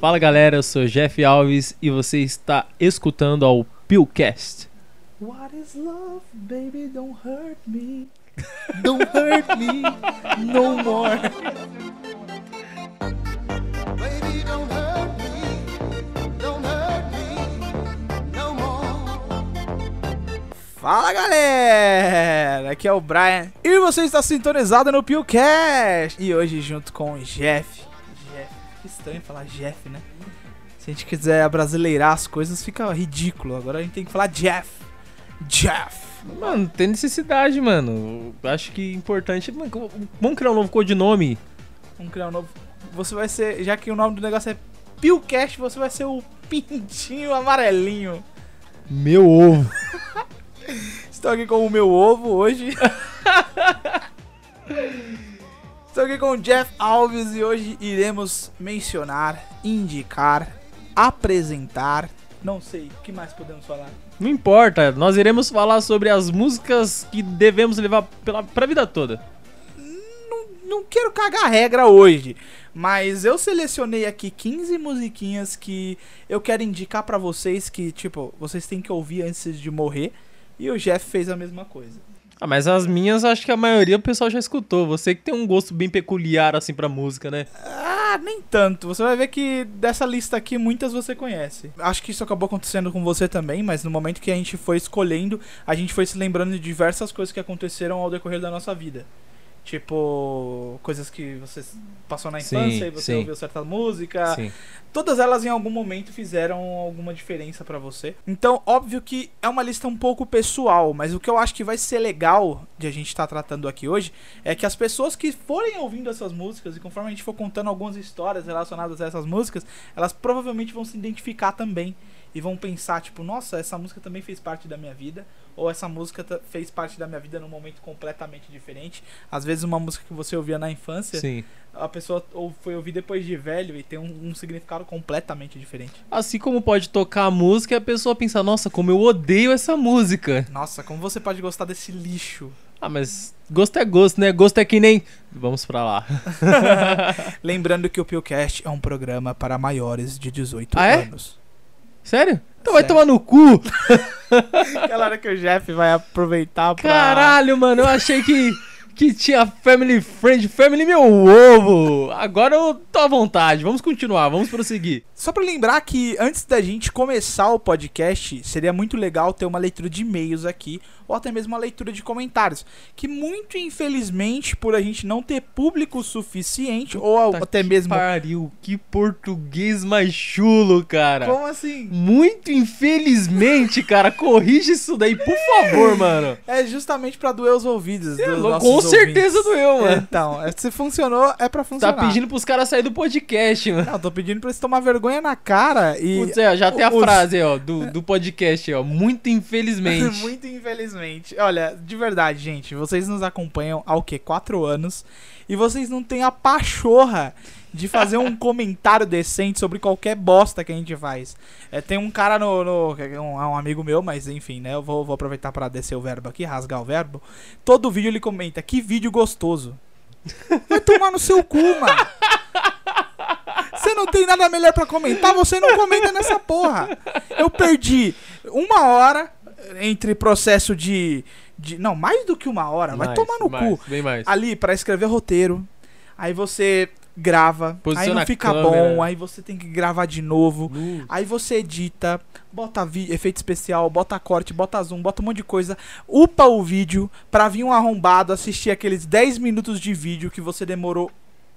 Fala galera, eu sou Jeff Alves e você está escutando ao Pillcast. What is love, baby? Don't hurt me. Don't hurt me no more. Baby, don't hurt me. Don't hurt me no more. Fala galera, aqui é o Brian e você está sintonizado no Pillcast. E hoje junto com o Jeff. Que estranho falar Jeff, né? Se a gente quiser abrasileirar as coisas fica ridículo. Agora a gente tem que falar Jeff. Jeff. Mano, tem necessidade, mano. Acho que é importante. Vamos criar um novo codinome. Vamos criar um novo. Você vai ser, já que o nome do negócio é Pillcast, você vai ser o pintinho amarelinho. Meu ovo. Estou aqui com o meu ovo hoje. Estou aqui com o Jeff Alves e hoje iremos mencionar, indicar, apresentar. Não sei, o que mais podemos falar? Não importa, nós iremos falar sobre as músicas que devemos levar pela, pra vida toda. Não, não quero cagar a regra hoje, mas eu selecionei aqui 15 musiquinhas que eu quero indicar pra vocês que, tipo, vocês têm que ouvir antes de morrer. E o Jeff fez a mesma coisa. Ah, mas as minhas acho que a maioria o pessoal já escutou. Você que tem um gosto bem peculiar assim pra música, né? Ah, nem tanto. Você vai ver que dessa lista aqui muitas você conhece. Acho que isso acabou acontecendo com você também, mas no momento que a gente foi escolhendo, a gente foi se lembrando de diversas coisas que aconteceram ao decorrer da nossa vida. Tipo, coisas que você passou na Sim, infância e você sim. ouviu certa música. Sim. Todas elas em algum momento fizeram alguma diferença pra você. Então, óbvio que é uma lista um pouco pessoal, mas o que eu acho que vai ser legal de a gente estar tratando aqui hoje é que as pessoas que forem ouvindo essas músicas e conforme a gente for contando algumas histórias relacionadas a essas músicas, elas provavelmente vão se identificar também e vão pensar tipo, nossa, essa música também fez parte da minha vida, ou essa música fez parte da minha vida num momento completamente diferente. Às vezes uma música que você ouvia na infância, Sim. a pessoa ou foi ouvir depois de velho e tem um, um significado completamente diferente. Assim como pode tocar a música e a pessoa pensar, nossa, como eu odeio essa música. Nossa, como você pode gostar desse lixo? Ah, mas gosto é gosto, né? Gosto é que nem. Vamos pra lá. Lembrando que o Pillcast é um programa para maiores de 18 Ah, é? anos. Sério? Então vai tomar no cu. Aquela hora que o Jeff vai aproveitar pra. Caralho, mano, eu achei que, que tinha Family Friend, Family meu ovo. Agora eu tô à vontade. Vamos continuar, vamos prosseguir. Só pra lembrar que antes da gente começar o podcast, seria muito legal ter uma leitura de e-mails aqui, ou até mesmo uma leitura de comentários. Que muito infelizmente, por a gente não ter público suficiente, ou Puta até que mesmo. Pariu, que português mais chulo, cara. Como assim? Muito infelizmente, cara, corrige isso daí, por favor, mano. É justamente pra doer os ouvidos. dos Com certeza ouvintes. doeu, mano. Então, é, se funcionou, é pra Tá funcionar. pedindo pros caras sair do podcast, mano. Não, tô pedindo pra eles tomar vergonha na cara e. Putz, é, já tem a os- frase ó, do, do podcast, ó. Muito infelizmente. Muito infelizmente. Olha, de verdade, gente, vocês nos acompanham há o quê? Quatro anos. E vocês não têm a pachorra de fazer um comentário decente sobre qualquer bosta que a gente faz. É, tem um cara no. no é um, um amigo meu, mas enfim, né? Eu vou, vou aproveitar pra descer o verbo aqui, rasgar o verbo. Todo vídeo ele comenta: Que vídeo gostoso. Vai tomar no seu cu, mano. Você não tem nada melhor pra comentar, você não comenta nessa porra. Eu perdi uma hora entre processo de. de não, mais do que uma hora. Vai Mais, tomar no mais, cu. Bem mais. Ali, pra escrever roteiro. Aí você grava. aí Posiciona não a fica câmera. bom. Aí você tem que gravar de novo. Nu. Aí você edita, bota vi- efeito especial, bota corte, bota zoom, bota um monte de coisa, upa o vídeo pra vir um arrombado assistir aqueles 10 minutos de vídeo que você demorou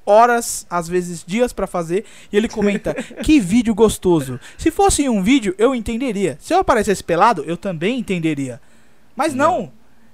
horas, às vezes dias pra fazer, e ele comenta: "Que vídeo gostoso. Se fosse um vídeo, eu entenderia. Se eu aparecesse pelado, eu também entenderia. Mas não.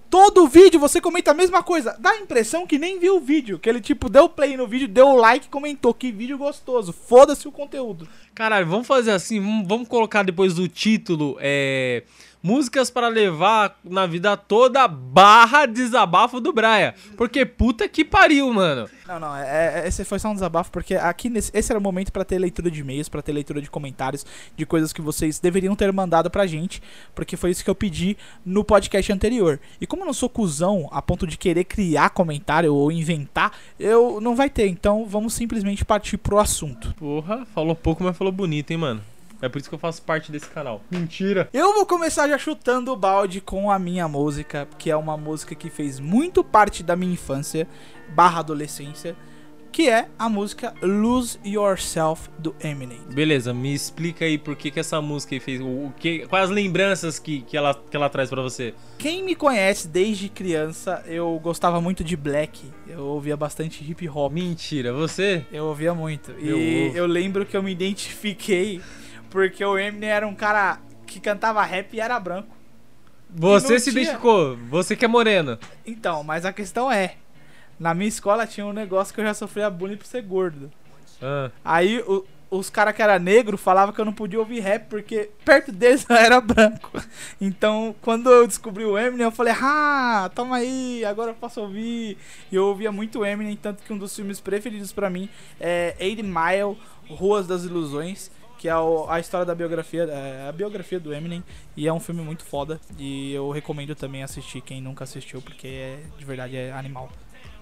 Todo vídeo você comenta a mesma coisa. Dá a impressão que nem viu o vídeo. Que ele, tipo, deu play no vídeo, deu like e comentou. Que vídeo gostoso. Foda-se o conteúdo. Caralho, vamos fazer assim, vamos, vamos colocar depois do título, é... músicas para levar na vida toda barra desabafo do Braia. Porque puta que pariu, mano. Não, não, é, é- esse foi só um desabafo, porque aqui nesse, esse era o momento pra ter leitura de e-mails, pra ter leitura de comentários, de coisas que vocês deveriam ter mandado pra gente, porque foi isso que eu pedi no podcast anterior. E como eu não sou cuzão a ponto de querer criar comentário ou inventar, eu não vai ter, então vamos simplesmente partir pro assunto. Porra, falou pouco, mas falou bonito, hein, mano. É por isso que eu faço parte desse canal. Mentira. Eu vou começar já chutando o balde com a minha música, que é uma música que fez muito parte da minha infância barra adolescência, que é a música Lose Yourself do Eminem. Beleza, me explica aí por que, que essa música fez. O, que, quais as lembranças que, que, ela, que ela traz pra você? Quem me conhece desde criança, eu gostava muito de black, eu ouvia bastante hip hop. Mentira, você? Eu ouvia muito. Meu e ovo. eu lembro que eu me identifiquei porque o Eminem era um cara que cantava rap e era branco. Você se tinha. identificou, você que é moreno. Então, mas a questão é, na minha escola tinha um negócio que eu já sofria bullying por ser gordo. Ah, Aí o- os caras que era negro falavam que eu não podia ouvir rap porque perto deles eu era branco. Então, quando eu descobri o Eminem, eu falei: "Ah, toma aí, agora eu posso ouvir". E eu ouvia muito Eminem, tanto que um dos filmes preferidos pra mim é Eight Mile, Ruas das Ilusões, que é o- a história da biografia, é, a biografia do Eminem, e é um filme muito foda e eu recomendo também assistir quem nunca assistiu porque é de verdade é animal.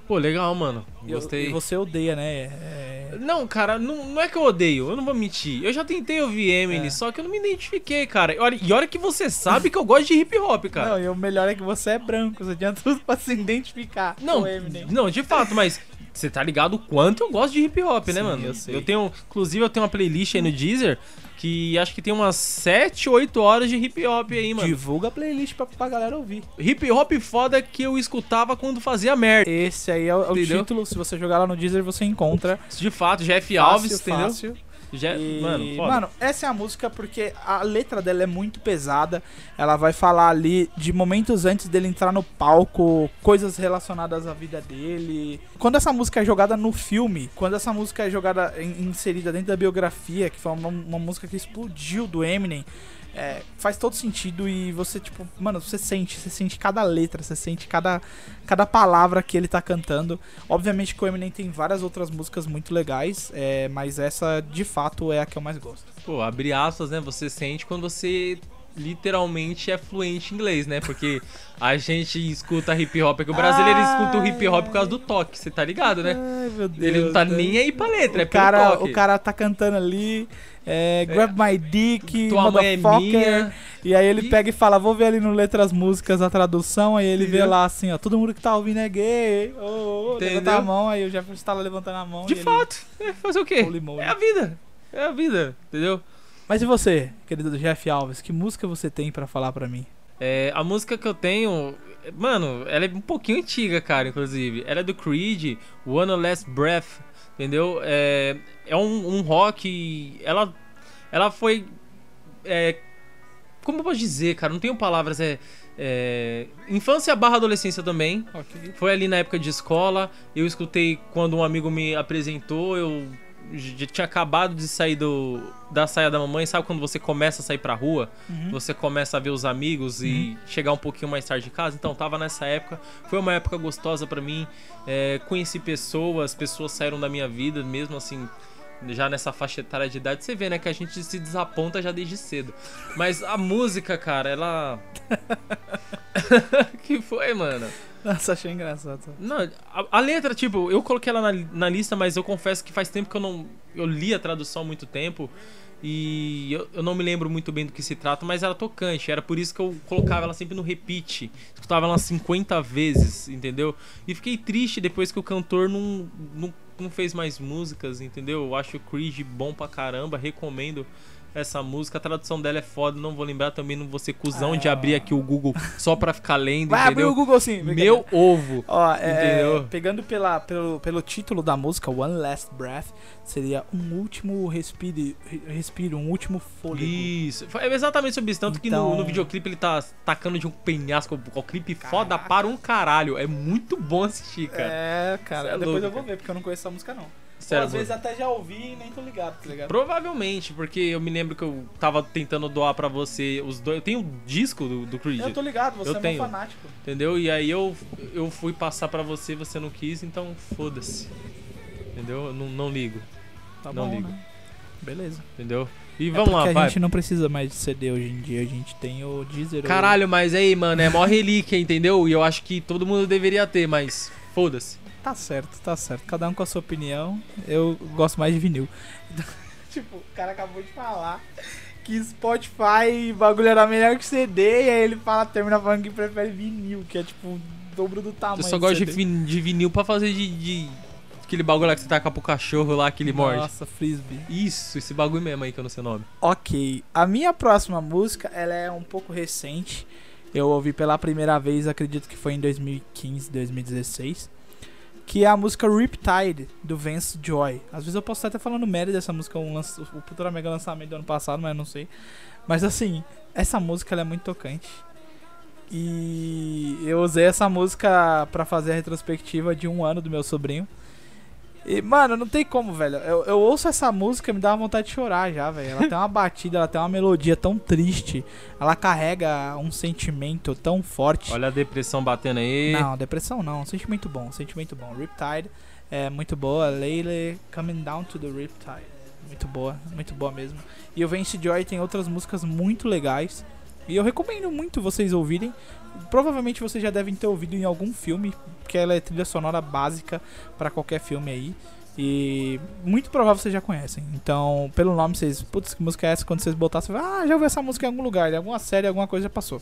pô, legal, mano. Eu- Gostei. E você odeia, né? É- Não, cara, não, não é que eu odeio, eu não vou mentir. Eu já tentei ouvir Eminem, É. só que eu não me identifiquei, cara. E olha, e olha que você sabe que eu gosto de hip hop, cara. Não, e o melhor é que você é branco, você tinha tudo pra se identificar Não, com o Eminem. não, de fato, mas você tá ligado o quanto eu gosto de hip hop, né, Sim, mano? eu sei. tenho, inclusive eu tenho uma playlist aí no Deezer que acho que tem umas 7, 8 horas de hip hop aí, mano. Divulga a playlist pra, pra galera ouvir. Hip hop foda que eu escutava quando fazia merda. Esse aí é o, é o Entendeu? título, se você jogar lá no Deezer você encontra. De fato, Jeff Fácil, Alves, entendeu? fácil. Je- E, Mano, foda. mano, essa é a música porque a letra dela é muito pesada. Ela vai falar ali de momentos antes dele entrar no palco, coisas relacionadas à vida dele. Quando essa música é jogada no filme, quando essa música é jogada, in- inserida dentro da biografia, que foi uma, uma música que explodiu do Eminem, é, faz todo sentido e você, tipo, mano, você sente, você sente cada letra, você sente cada, cada palavra que ele tá cantando. Obviamente que o Eminem tem várias outras músicas muito legais, é, mas essa de fato é a que eu mais gosto. Pô, abre aspas, né? Você sente quando você literalmente é fluente em inglês, né? Porque a gente escuta hip hop, é que o brasileiro Ai. escuta o hip hop por causa do toque, você tá ligado, né? Ai, meu Deus. Ele não tá né? nem aí pra letra, é o pelo cara, toque. o cara tá cantando ali, é, grab my dick, Tua mãe é minha. E aí ele E- pega e fala, vou ver ali no Letras Músicas a tradução, aí ele vê lá assim, ó, todo mundo que tá ouvindo é gay, ô, ô, levanta a mão, aí o Jefferson tá lá levantando a mão. De e ele- fato, é fazer o quê? É a vida. É a vida, entendeu? Mas e você, querido Jeff Alves, que música você tem pra falar pra mim? É, a música que eu tenho, mano, ela é um pouquinho antiga, cara, inclusive. Ela é do Creed, One Last Breath, entendeu? É, é um, um rock. Ela, ela foi. é, como eu posso dizer, cara? Não tenho palavras. É, é, infância barra adolescência também. Ok. Foi ali na época de escola. Eu escutei quando um amigo me apresentou. Eu já tinha acabado de sair do, da saia da mamãe. Sabe quando você começa a sair pra rua? Uhum. Você começa a ver os amigos e chegar um pouquinho mais tarde de casa. Então, tava nessa época. Foi uma época gostosa pra mim. É, conheci pessoas, pessoas saíram da minha vida, mesmo assim. Já nessa faixa etária de idade, você vê, né, que a gente se desaponta já desde cedo. Mas a música, cara, ela. que foi, mano? Nossa, achei engraçado. Não, a, a letra, tipo, eu coloquei ela na, na lista, mas eu confesso que faz tempo que eu não. Eu li a tradução há muito tempo. E eu, eu não me lembro muito bem do que se trata, mas era tocante. Era por isso que eu colocava ela sempre no repeat. Escutava ela 50 vezes, entendeu? E fiquei triste depois que o cantor não, não, não fez mais músicas, entendeu? Eu acho o Creed bom pra caramba, recomendo essa música. A tradução dela é foda, não vou lembrar também, não vou ser cuzão Ah. de abrir aqui o Google só pra ficar lendo, Vai abrir entendeu? o Google sim. Meu ovo. Ó, é, pegando pela, pelo, pelo título da música, One Last Breath, seria um último respiro, respiro um último fôlego. Isso, foi exatamente sobre isso. Tanto que Então- no, no videoclipe ele tá tacando de um penhasco. O clipe foda Caraca. para um caralho. É muito bom assistir, cara. É, cara, é depois louco, eu vou cara. ver, porque eu não conheço essa música não. Ou Sério, às vezes até já ouvi e nem tô ligado, tá ligado? Provavelmente, porque eu me lembro que eu tava tentando doar pra você os dois. Eu tenho um disco do, do Creed, Eu tô ligado, você Eu é tenho. meu fanático. entendeu? E aí eu, eu fui passar pra você, você não quis, então foda-se. Entendeu? Eu não, não ligo, Tá Não bom, ligo. né? Beleza. entendeu? E É vamos porque lá, a vai. gente não precisa mais de CD hoje em dia, a gente tem o Deezer. Caralho, mas aí, mano, é mó relíquia, entendeu? E eu acho que todo mundo deveria ter, mas foda-se. Tá certo, tá certo. Cada um com a sua opinião. Eu gosto mais de vinil. tipo, o cara acabou de falar que Spotify bagulho era melhor que CD, e aí ele fala, termina falando que prefere vinil, que é tipo o dobro do tamanho. eu só gosto de, vin- de vinil pra fazer de, de- Aquele bagulho lá que você taca pro cachorro lá, que ele morde. Nossa, frisbee. Isso, esse bagulho mesmo aí que eu não sei o nome. Ok, a minha próxima música, ela é um pouco recente. Eu ouvi pela primeira vez, acredito que foi em 2015, 2016. Que é a música Riptide, do Vance Joy. Às vezes eu posso estar até falando merda dessa música, um lança, o Ultra Mega lançamento do ano passado, mas eu não sei. Mas assim, essa música é muito tocante. E eu usei essa música pra fazer a retrospectiva de um ano do meu sobrinho. E, mano, não tem como, velho. Eu, eu ouço essa música e me dá uma vontade de chorar já, velho. Ela tem uma batida, ela tem uma melodia tão triste. Ela carrega um sentimento tão forte. Olha a depressão batendo aí. Não, depressão não. Sentimento bom, sentimento bom. Riptide é muito boa. Layla Coming Down to the Riptide. Muito boa, muito boa mesmo. E o Vance Joy tem outras músicas muito legais. E eu recomendo muito vocês ouvirem. Provavelmente vocês já devem ter ouvido em algum filme, porque ela é trilha sonora básica pra qualquer filme aí. E muito provável vocês já conhecem. Então, pelo nome, vocês. Putz, que música é essa? Quando vocês botar, você vai. Ah, já ouvi essa música em algum lugar. Em alguma série, alguma coisa já passou.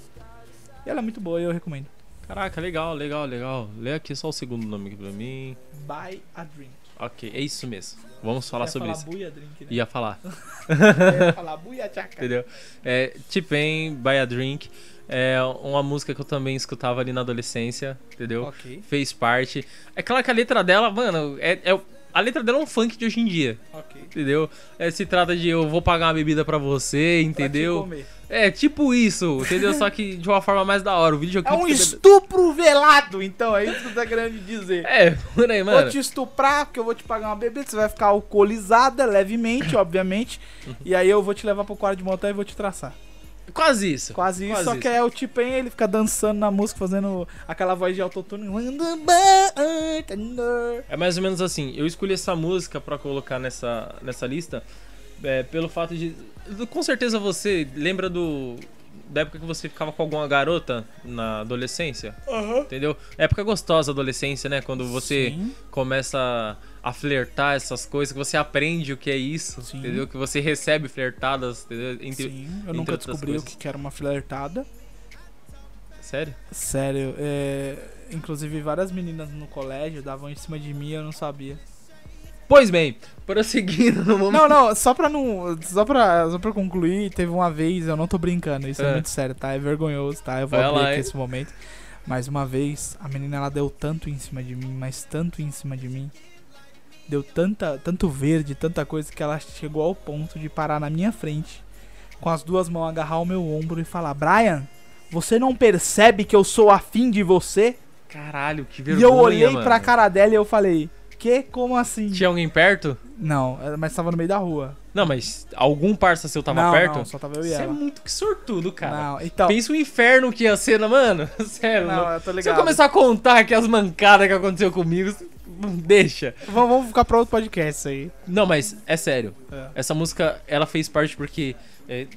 E ela é muito boa e eu recomendo. Caraca, legal, legal, legal. Lê aqui só o segundo nome aqui pra mim. Buy a Drink. Ok, é isso mesmo. Vamos falar sobre falar isso. Buia Drink, né? Ia falar, Ia falar buia tchaca. entendeu? É, T-Pain, Buy a Drink. É uma música que eu também escutava ali na adolescência, entendeu? Ok, Fez parte. É claro que a letra dela, mano, é, é- a letra dela é um funk de hoje em dia, ok. entendeu? É, se trata de eu vou pagar uma bebida pra você, entendeu? Pra. É, tipo isso, entendeu? Só que de uma forma mais da hora. O videoclipe. É um estupro velado, então, é isso que tá querendo dizer. É, por aí, mano. Vou te estuprar, porque eu vou te pagar uma bebida, você vai ficar alcoolizada, levemente, obviamente. e aí eu vou te levar pro quarto de motel e vou te traçar. Quase isso. Quase isso, Quase só isso. que é o tipo ele fica dançando na música, fazendo aquela voz de autotune. É mais ou menos assim. Eu escolhi essa música pra colocar nessa, nessa lista é, pelo fato de. Com certeza você lembra do. Da época que você ficava com alguma garota na adolescência? Entendeu? Época gostosa, adolescência, né? Quando você Sim. começa a flertar essas coisas, que você aprende o que é isso, Sim. entendeu? Que você recebe flertadas, entendeu? Entre... Sim, eu nunca descobri o coisas. que era uma flertada. Sério? Sério, é... inclusive várias meninas no colégio davam em cima de mim e eu não sabia. Pois bem, prosseguindo no momento. Não, não, só pra não. Só pra, só pra concluir, teve uma vez, eu não tô brincando, isso é, É. muito sério, tá? É vergonhoso, tá? Eu vou Vai abrir lá, aqui hein? esse momento. Mas uma vez, a menina ela deu tanto em cima de mim, mas tanto em cima de mim. Deu tanta, tanto verde, tanta coisa que ela chegou ao ponto de parar na minha frente, com as duas mãos agarrar o meu ombro e falar: Brian, você não percebe que eu sou afim de você? Caralho, que e vergonha, eu olhei mano. pra cara dela e eu falei: Que? Como assim? Tinha alguém perto? Não, mas tava no meio da rua. Não, mas algum parça seu tava não, perto? Não, só tava eu e Você é ela. muito que sortudo, cara. Não, então. Pensa o inferno que ia ser, né, mano? Sério, Não, eu tô Se eu ligado. começar a contar aqui as mancadas que aconteceu comigo, deixa. Vamos, vamos ficar pra outro podcast isso aí. Não, mas é sério. É. Essa música, ela fez parte porque é,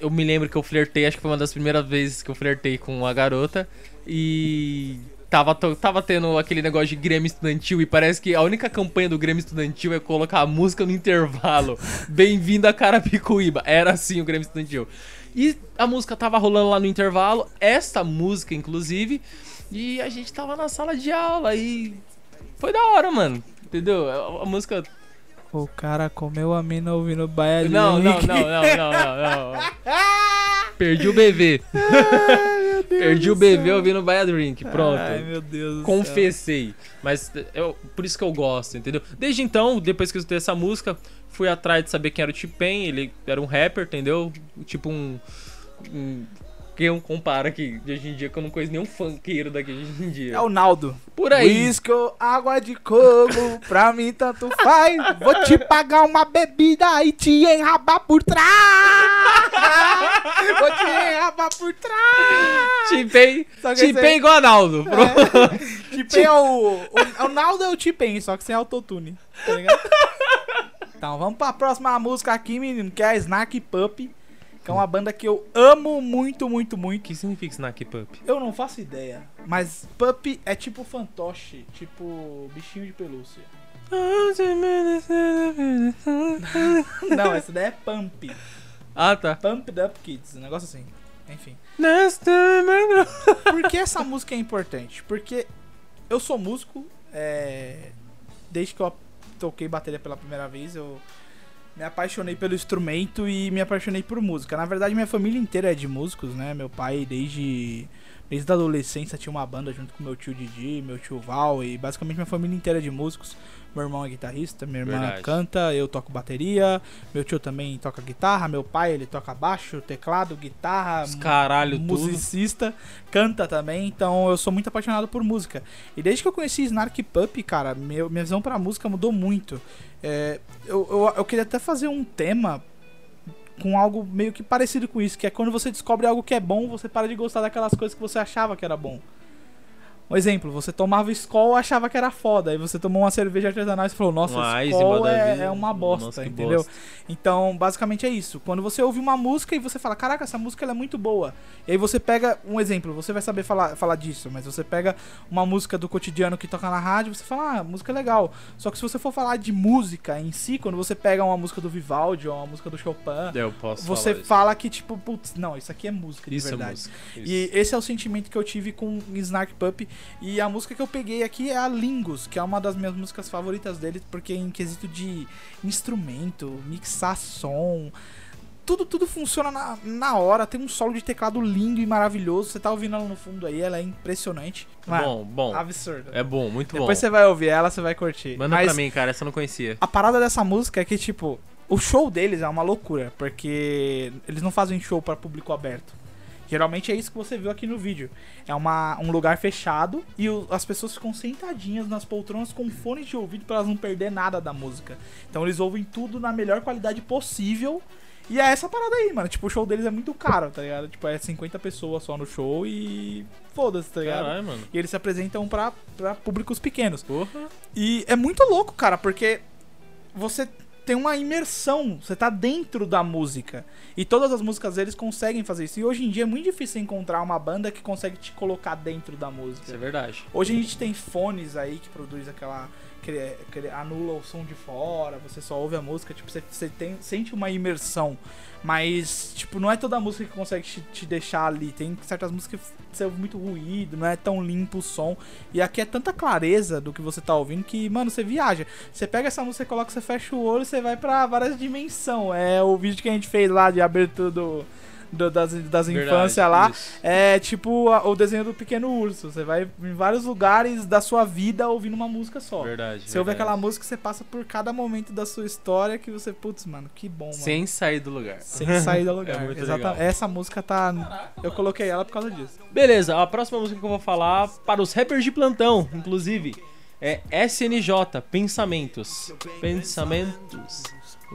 eu me lembro que eu flertei, acho que foi uma das primeiras vezes que eu flertei com uma garota e tava, tava tendo aquele negócio de Grêmio Estudantil e parece que a única campanha do Grêmio Estudantil é colocar a música no intervalo. Bem-vindo a Carapicuíba. Era assim o Grêmio Estudantil. E a música tava rolando lá no intervalo, esta música inclusive, e a gente tava na sala de aula e foi da hora, mano. Entendeu? A, a música O cara comeu a mina ouvindo Baia não, não, não, não, não, não, não. Perdi o bebê. Perdi o bebê ouvindo Baia Drink. Pronto. Ai, meu Deus do céu. Confessei. Mas eu, por isso que eu gosto, entendeu? Desde então, depois que eu escutei essa música, fui atrás de saber quem era o T-Pain. Ele era um rapper, entendeu? Tipo um. um Quem um compara aqui de hoje em dia, que eu não conheço nenhum funkeiro daqui de hoje em dia. É o Naldo. Por aí. Whisky, água de coco, pra mim tanto faz. Vou te pagar uma bebida e te enrabar por trás. Vou te enrabar por trás. Tipei, que tipei igual a Naldo. Pronto. T-Pain é o, o. O Naldo é o T-Pain, só que sem autotune. Tá ligado? então, vamos pra próxima música aqui, menino, que é a Snack Pup. Que é uma banda que eu amo muito, muito, O muito. que significa Snack Pup? Eu não faço ideia. Mas Pup é tipo fantoche, tipo bichinho de pelúcia. Não, essa daí é Pump. Ah, tá. Pump Up Kids, um negócio assim. Enfim. Por que essa música é importante? Porque eu sou músico, é, desde que eu toquei bateria pela primeira vez, eu me apaixonei pelo instrumento e me apaixonei por música. Na verdade, minha família inteira é de músicos, né? Meu pai, desde, desde a adolescência, tinha uma banda junto com meu tio Didi, meu tio Val, e basicamente minha família inteira de músicos. Meu irmão é guitarrista, minha irmã Verdade. canta, eu toco bateria, meu tio também toca guitarra, meu pai ele toca baixo, teclado, guitarra, Os caralho tudo. musicista, canta também, então eu sou muito apaixonado por música. E desde que eu conheci Snark Pup, cara, meu, minha visão pra música mudou muito. É, eu, eu, eu queria até fazer um tema com algo meio que parecido com isso, que é quando você descobre algo que é bom, você para de gostar daquelas coisas que você achava que era bom. Um exemplo, você tomava Skol achava que era foda, aí você tomou uma cerveja artesanal e falou, nossa, Uma Skol é, é uma bosta, Nossa, entendeu? bosta. Então, basicamente é isso. Quando você ouve uma música e você fala, caraca, essa música é muito boa. E aí você pega um exemplo, você vai saber falar, falar disso, mas você pega uma música do cotidiano que toca na rádio, você fala, ah, música é legal. Só que se você for falar de música em si, quando você pega uma música do Vivaldi ou uma música do Chopin, você falar isso. fala que, tipo, putz, não, isso aqui é música de Isso é verdade. música. E esse é o sentimento que eu tive com Snark Pup. E a música que eu peguei aqui é a Lingus, que é uma das minhas músicas favoritas dele, porque em quesito de instrumento, mixar som. Tudo, tudo funciona na, na hora, tem um solo de teclado lindo e maravilhoso. Você tá ouvindo ela no fundo aí, ela é impressionante. Mano, Bom, bom. absurdo. É bom, muito bom. Depois você vai ouvir ela, você vai curtir. Manda Mas pra mim, cara, essa eu não conhecia. a parada dessa música é que, tipo, o show deles é uma loucura, porque eles não fazem show para público aberto. Geralmente é isso que você viu aqui no vídeo. É uma, um lugar fechado e o- as pessoas ficam sentadinhas nas poltronas com fones de ouvido para elas não perder nada da música. Então eles ouvem tudo na melhor qualidade possível. E é essa parada aí, mano. Tipo, o show deles é muito caro, tá ligado? Tipo, é 50 pessoas só no show e. Foda-se, tá ligado? Caralho, mano. E eles se apresentam pra, pra públicos pequenos. Porra. E é muito louco, cara, porque você tem uma imersão, você tá dentro da música. E todas as músicas deles conseguem fazer isso. E hoje em dia é muito difícil encontrar uma banda que consegue te colocar dentro da música. Isso é verdade. Hoje a gente tem fones aí que produz aquela. Que, que anula o som de fora, você só ouve a música, tipo, você, você tem, sente uma imersão. Mas, tipo, não é toda música que consegue te, te deixar ali. Tem certas músicas que você ouve muito ruído, não é tão limpo o som. E aqui é tanta clareza do que você tá ouvindo que, mano, você viaja. Você pega essa música, coloca, você fecha o olho, você vai pra várias dimensões. É o vídeo que a gente fez lá de abertura do, do- das, das infâncias lá. isso. É tipo a- o desenho do pequeno urso. Você vai em vários lugares da sua vida ouvindo uma música só. Verdade. Você ouve verdade. aquela música, você passa por cada momento da sua história que você, putz, mano, que bom, mano. Sem sair do lugar. Sem sair do lugar. É muito legal. Essa música tá. Eu coloquei ela por causa disso. Beleza, a próxima música que eu vou falar para os rappers de plantão, inclusive, é SNJ, Pensamentos. Pensamentos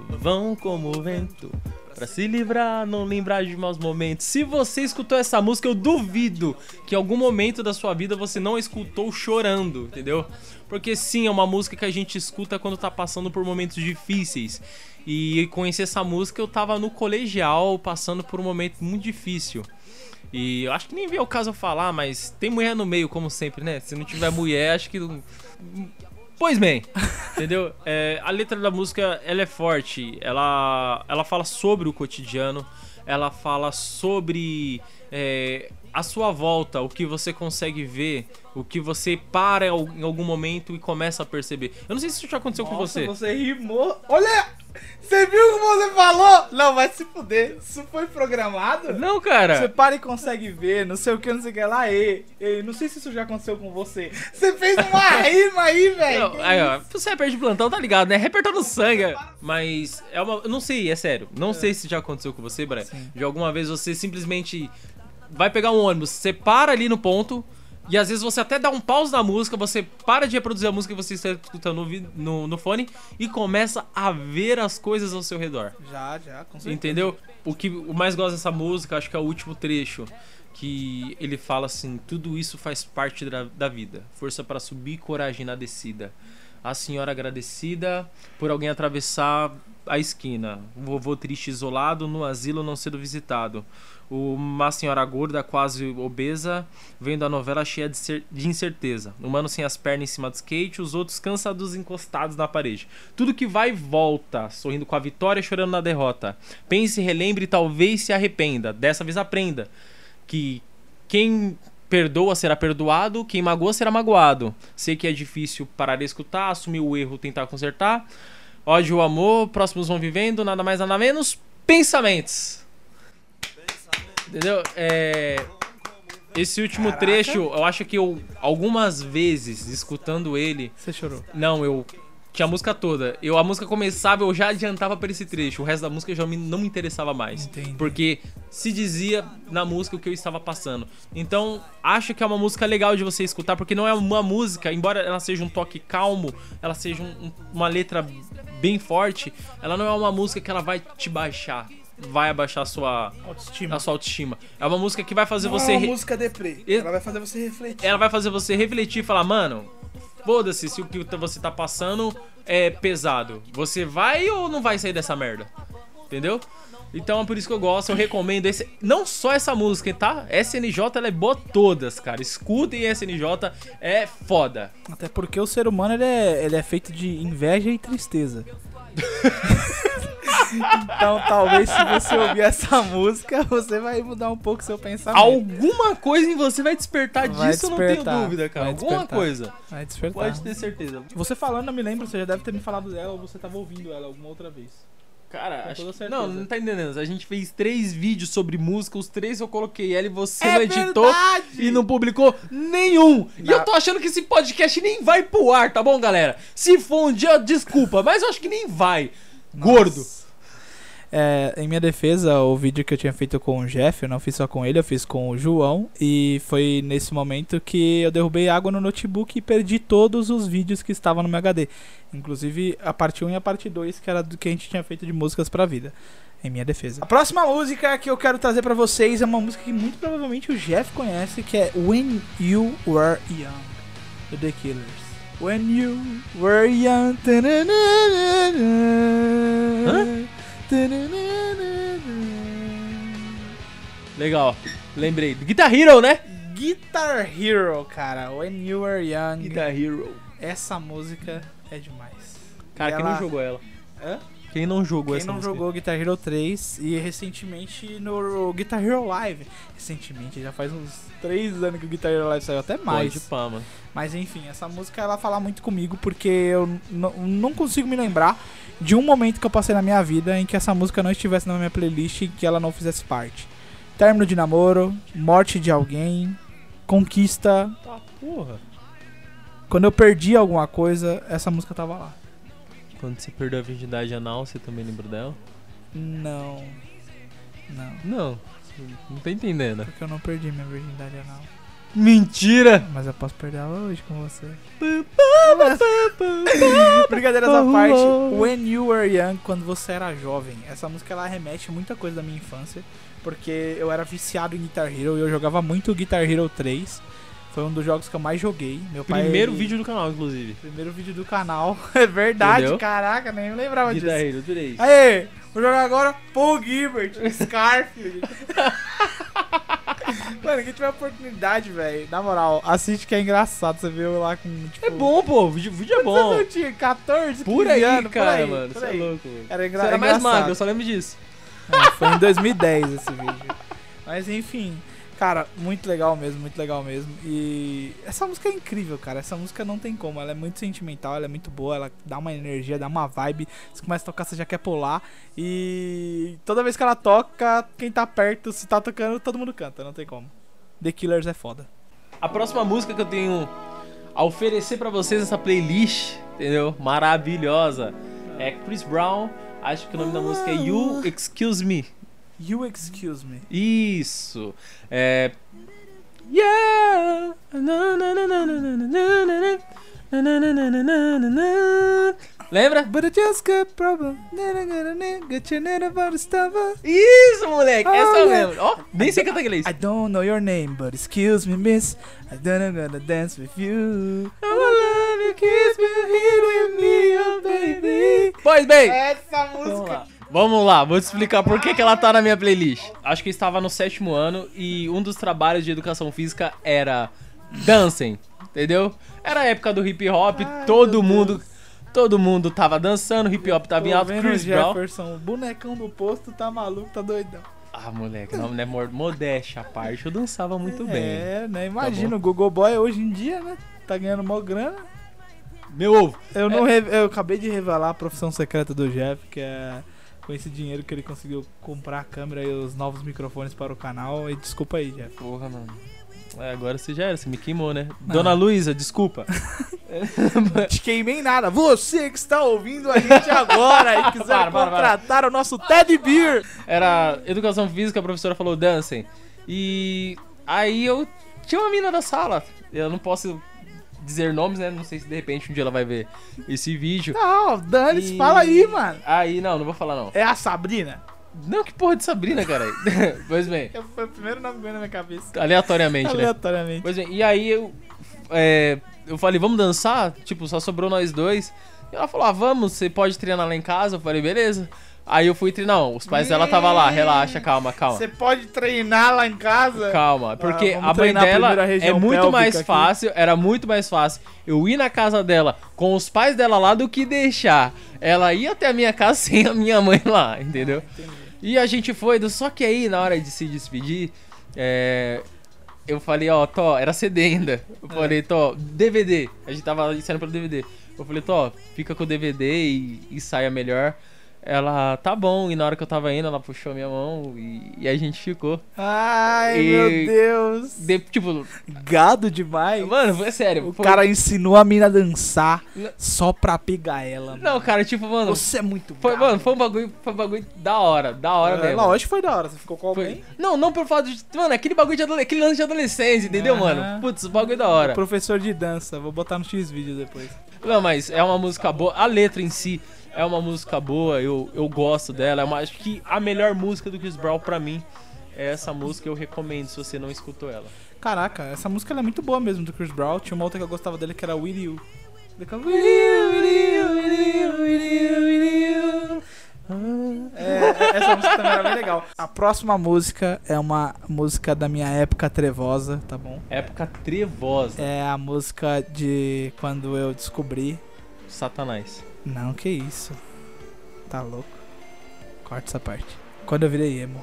vão como o vento. Pra se livrar, não lembrar de maus momentos. Se você escutou essa música, eu duvido que em algum momento da sua vida você não escutou chorando, entendeu? Porque sim, é uma música que a gente escuta quando tá passando por momentos difíceis. E conheci essa música, eu tava no colegial passando por um momento muito difícil. E eu acho que nem veio o caso falar, mas tem mulher no meio, como sempre, né? Se não tiver mulher, acho que. não- Pois bem, entendeu? É, a letra da música ela é forte, ela, ela fala sobre o cotidiano, ela fala sobre é, a sua volta, o que você consegue ver, o que você para em al- em algum momento e começa a perceber. Eu não sei se isso já aconteceu com Nossa, você. você rimou. Olha! Você viu o que você falou? Não, vai se fuder. Isso foi programado? Não, Você cara. para e consegue ver, não sei o que, não sei o que lá, e, e não sei se isso já aconteceu com você. Você fez uma rima aí, velho. Não, aí, ó, você é rapper de plantão, tá ligado, né? Tá no sangue. Mas é uma. Eu não sei, é sério. Não sei se já aconteceu com você, Brian. Sim. De alguma vez você simplesmente vai pegar um ônibus, você para ali no ponto. E às vezes você até dá um pause na música, você para de reproduzir a música que você está escutando no, no, no fone e começa a ver as coisas ao seu redor. Já, já, com certeza. Entendeu? O que o mais gosto dessa música, acho que é o último trecho. Que ele fala assim: tudo isso faz parte da, da vida. Força para subir, coragem na descida. A senhora agradecida por alguém atravessar a esquina. O vovô triste isolado no asilo não sendo visitado. Uma senhora gorda, quase obesa, vendo a novela cheia de, de incerteza. Um mano sem as pernas em cima do skate, os outros cansados encostados na parede. Tudo que vai e volta, sorrindo com a vitória, chorando na derrota. Pense, relembre e talvez se arrependa. Dessa vez aprenda que quem perdoa será perdoado, quem magoa será magoado. Sei que é difícil parar de escutar, assumir o erro, tentar consertar. Ódio amor, próximos vão vivendo, nada mais, nada menos. Pensamentos. Entendeu? É, Esse último Caraca. trecho, eu acho que eu, algumas vezes, escutando ele, Você chorou. não, eu tinha a música toda. Eu a música começava, eu já adiantava para esse trecho. O resto da música já me- não me interessava mais, Entendi. porque se dizia na música o que eu estava passando. Então, acho que é uma música legal de você escutar, porque não é uma música, embora ela seja um toque calmo, ela seja um- um- uma letra bem forte, ela não é uma música que ela vai te baixar, vai abaixar a sua Autoestima. a sua autoestima. É uma música que vai fazer você Não é re- uma música deprê. Ela vai fazer você refletir. ela vai fazer você refletir e falar, mano, foda-se se o que você tá passando é pesado. Você vai ou não vai sair dessa merda? Entendeu? Então é por isso que eu gosto, eu recomendo esse. Não só essa música, tá? SNJ ela é boa todas, cara. Escutem SNJ, é foda. Até porque o ser humano ele é, ele é feito de inveja e tristeza. Então talvez se você ouvir essa música, você vai mudar um pouco seu pensamento. Alguma coisa em você vai despertar Vai disso, eu não tenho despertar, dúvida, cara. Alguma despertar. coisa. Vai despertar. Pode ter certeza. Você falando, eu me lembro, você já deve ter me falado dela ou você tava ouvindo ela alguma outra vez. Cara, acho que... não, não tá entendendo. A gente fez três vídeos sobre música, os três eu coloquei ela e você É não editou verdade! e não publicou nenhum. E Na- eu tô achando que esse podcast nem vai pro ar, tá bom, galera? Se for um dia, desculpa, mas eu acho que nem vai. Gordo. É, em minha defesa, o vídeo que eu tinha feito com o Jeff, eu não fiz só com ele, eu fiz com o João. E foi nesse momento que eu derrubei água no notebook e perdi todos os vídeos que estavam no meu HD. Inclusive a parte 1 e a parte 2, que era do que a gente tinha feito de músicas pra vida. Em minha defesa. A próxima música que eu quero trazer pra vocês é uma música que muito provavelmente o Jeff conhece, que é When You Were Young, do The Killers. When You Were Young. Legal. Lembrei. Guitar Hero, né? Guitar Hero, cara. When You Were Young. Hero. Essa música é demais. Cara, E quem ela- não jogou ela? Hã? Quem não jogou Quem essa não música? jogou Guitar Hero 3 e recentemente no Guitar Hero Live. Recentemente, já faz uns 3 anos que o Guitar Hero Live saiu, até mais. Pode pá, mano. Mas enfim, essa música ela fala muito comigo porque eu não consigo me lembrar de um momento que eu passei na minha vida em que essa música não estivesse na minha playlist e que ela não fizesse parte. Término de namoro, morte de alguém, conquista. Tá, porra. Quando eu perdi alguma coisa, essa música tava lá. Quando você perdeu a virgindade anal, você também lembra dela? Não. Não. Não. Não tô entendendo. Porque eu não perdi minha virgindade anal. Mentira! Mas eu posso perder ela hoje com você. Brincadeiras à parte, When You Were Young, quando você era jovem. Essa música ela remete muita coisa da minha infância. Porque eu era viciado em Guitar Hero e eu jogava muito Guitar Hero 3. Foi um dos jogos que eu mais joguei. Meu pai, Primeiro vídeo do canal, inclusive. Primeiro vídeo do canal. É verdade, Entendeu? caraca, nem lembrava disso. Guitar Hero 3. Aê, vou jogar agora Paul Gilbert, Scarfield. Mano, quem tiver oportunidade, velho, na moral, assiste que é engraçado. Você viu lá com, tipo... É bom, pô. O vídeo, vídeo é bom. Eu tinha 14, Por 15 aí, anos, cara, por aí, mano. por Você é aí. louco, mano. Era engra Você era mais engraçado. magro, eu só lembro disso. É, foi em 2010 esse vídeo. Mas enfim, cara, muito legal mesmo, muito legal mesmo. E essa música é incrível, cara. Essa música não tem como. Ela é muito sentimental, ela é muito boa, ela dá uma energia, dá uma vibe. Você começa a tocar, você já quer pular. E toda vez que ela toca, quem tá perto, se tá tocando, todo mundo canta, não tem como. The Killers é foda. A próxima música que eu tenho a oferecer pra vocês nessa playlist, entendeu? Maravilhosa. É Chris Brown. Acho que o nome da música é You Excuse Me. You Excuse Me. Isso. É. Yeah! Lembra? But I just got problem. Get your name about estava. Isso, moleque! Oh, Essa eu lembro. Ó, nem sei cantar inglês. I don't know your name, but excuse me, miss. I don't know gonna dance with you. I love you, kiss me, here with me, oh baby. Pois bem. Essa música. Vamos lá, vou te explicar por que, que ela tá na minha playlist. Acho que eu estava no sétimo ano e um dos trabalhos de educação física era dancing, entendeu? Era a época do hip hop, Ai, todo mundo. Todo mundo tava dançando, hip hop tava em Tô alto, vendo Chris Brown. Jefferson, o bonecão do posto, tá maluco, tá doidão. Ah, moleque, não, é mor- modéstia à parte, eu dançava muito bem. É, né? Tá Imagina, o Google Boy hoje em dia, né? Tá ganhando mó grana. Meu ovo. Eu não re- eu acabei de revelar a profissão secreta do Jeff, que é com esse dinheiro que ele conseguiu comprar a câmera e os novos microfones para o canal. E desculpa aí, Jeff. Porra, mano. É, agora você já era, você me queimou, né? Não. Dona Luísa, desculpa. Não te queimei nada. Você que está ouvindo a gente agora e quiser Para, para, para. contratar o nosso Teddy Beer. Era educação física, a professora falou dancem. E aí eu tinha uma mina da sala. Eu não posso dizer nomes, né? Não sei se de repente um dia ela vai ver esse vídeo. Não, Dani, E- fala aí, mano. Aí, não, não vou falar não. É a Sabrina? Não, que porra de Sabrina, cara. pois bem, Foi o primeiro nome que veio na minha cabeça. aleatoriamente, né? Aleatoriamente. Pois bem, e aí eu, é, eu falei, vamos dançar? Tipo, só sobrou nós dois. E ela falou, ah, vamos, você pode treinar lá em casa? Eu falei, beleza. Aí eu fui treinar, não, os pais dela tava lá, relaxa, calma, calma. Você pode treinar lá em casa? Calma, porque vamos a mãe dela a é muito mais aqui. fácil, era muito mais fácil eu ir na casa dela com os pais dela lá do que deixar ela ir até a minha casa sem a minha mãe lá, entendeu? E a gente foi, só que aí na hora de se despedir, é, eu falei, ó, Tó, era CD ainda. É. Eu falei, Tó, DVD. A gente tava saindo pelo DVD. Eu falei, Tó, fica com o DVD e, e saia melhor. Ela, tá bom, e na hora que eu tava indo, ela puxou minha mão e, e a gente ficou. Ai, E- meu Deus. De- tipo, Gado demais. Mano, foi sério. o foi- cara ensinou a mina a dançar Não. só pra pegar ela. mano. Não, cara, tipo, mano. Você é muito Foi, brabo. mano, foi um bagulho, foi um bagulho da hora, da hora É, mesmo. Lógico que foi da hora. Você ficou com Foi- alguém? Não, não por fato de. Mano, aquele bagulho de adolescência, aquele lance de adolescência, entendeu, Aham. mano? Putz, bagulho da hora. Professor de dança. Vou botar no X-Vídeo depois. Não, mas é uma música boa. A letra em si é uma música boa, eu, eu gosto dela. É uma, acho que a melhor música do Chris Brown pra mim é essa música. Eu recomendo se você não escutou ela. Caraca, essa música é muito boa mesmo do Chris Brown. Tinha uma outra que eu gostava dele que era Will You. Ele ficava, "Will you, will you, will you, will you, will you." É, essa música também era bem legal. A próxima música é uma música da minha época trevosa, tá bom? Época trevosa. É a música de quando eu descobri. Satanás. Não, que isso. Tá louco. Corta essa parte. Quando eu virei emo.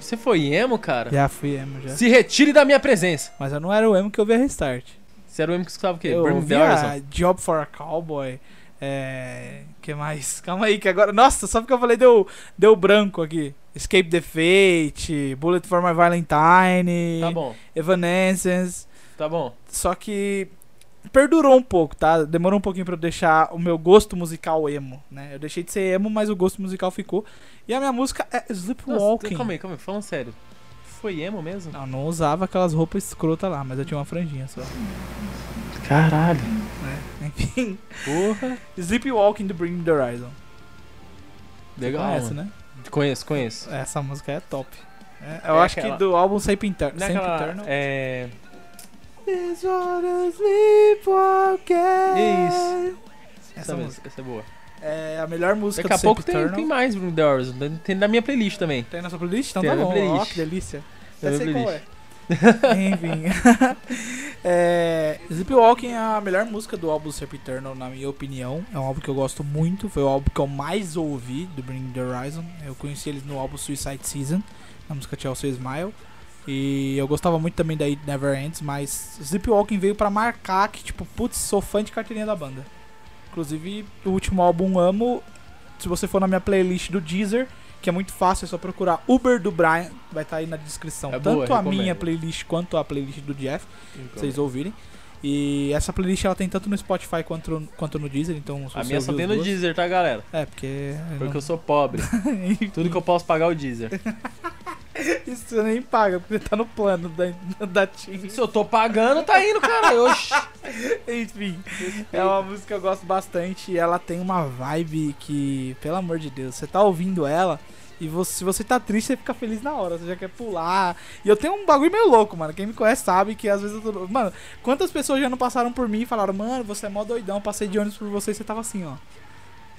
Você, foi emo, cara? Já fui emo, já. Se retire da minha presença. Mas eu não era o emo que eu via Restart. Você era o emo que escutava o quê? Eu Horizon? via Job for a Cowboy. É. que mais? Calma aí, que agora. Nossa, só porque eu falei deu, deu branco aqui. Escape the Fate, Bullet for My Valentine, Tá bom, Evanescence. tá bom. Só que perdurou um pouco, tá? Demorou um pouquinho pra eu deixar o meu gosto musical emo, né? Eu deixei de ser emo, mas o gosto musical ficou. E a minha música é Nossa, Sleepwalking. calma aí, calma aí, falando sério. Foi emo mesmo? Não, não usava aquelas roupas escrotas lá, mas eu tinha uma franjinha só. Caralho. Enfim, Porra. Sleepwalking do Bring The Horizon. Legal, Conhece, mano. né? Conheço, conheço. Essa música é top. É, eu É acho aquela- que do álbum Sempre, Inter é Sempre Eternal. É. This wanna sleepwalking. Isso. Essa Essa, música. essa é boa. É a melhor música Daqui a do pouco tem, tem mais Bruno The Horizon. Tem- na minha playlist também. Tem na sua playlist? Então Tem tá na bom. playlist. que delícia. Na sei minha qual é. Enfim. é, Sleepwalking é a melhor música do álbum Serp Eternal, na minha opinião. É um álbum que eu gosto muito. Foi o álbum que eu mais ouvi do Bring the Horizon. Eu conheci eles no álbum Suicide Season, na música Chelsea Smile. E eu gostava muito também da It Never Ends, mas Sleepwalking veio pra marcar que, tipo, putz, sou fã de carteirinha da banda. Inclusive, o último álbum Amo, se você for na minha playlist do Deezer, que é muito fácil, é só procurar Uber do Brian, vai estar aí na descrição. É boa, Tanto a recomendo. minha playlist quanto a playlist do Jeff, pra vocês ouvirem. E essa playlist ela tem tanto no Spotify quanto, quanto no Deezer, então A minha só tem no duas- Deezer, tá, galera? É, porque. Porque eu sou pobre. Tudo que eu posso pagar é o Deezer. Isso você nem paga, porque tá no plano da, da Tim. Se eu tô pagando, tá indo, cara. Oxi. Enfim, é uma música que eu gosto bastante e ela tem uma vibe que, pelo amor de Deus, você tá ouvindo ela e você, se você tá triste, você fica feliz na hora, você já quer pular. E eu tenho um bagulho meio louco, mano. Quem me conhece sabe que às vezes eu tô. Mano, quantas pessoas já não passaram por mim e falaram, mano, você é mó doidão, passei de ônibus por você e você tava assim, ó.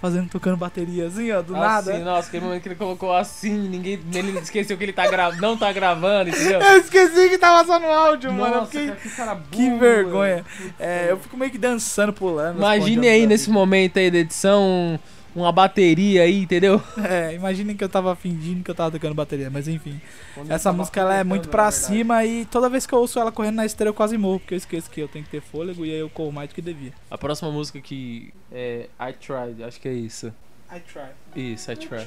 Fazendo, tocando bateria assim, ó, do nada. Assim, nossa, aquele momento que ele colocou assim, ninguém. Ele esqueceu que ele tá gra... não tá gravando, entendeu? Eu esqueci que tava só no áudio, mano. Nossa, fiquei- cara, que cara burro, Que vergonha. mano. É, eu fico meio que dançando, pulando. Imagine aí a- nesse momento aí da edição, uma bateria aí, entendeu? É, imaginem que eu tava fingindo que eu tava tocando bateria, mas enfim. Essa música ela é muito pra cima e toda vez que eu ouço ela correndo na esteira eu quase morro, porque eu esqueço que eu tenho que ter fôlego e aí eu corro mais do que devia. A próxima música que é I Tried, acho que é isso. I try. Isso, I Tried.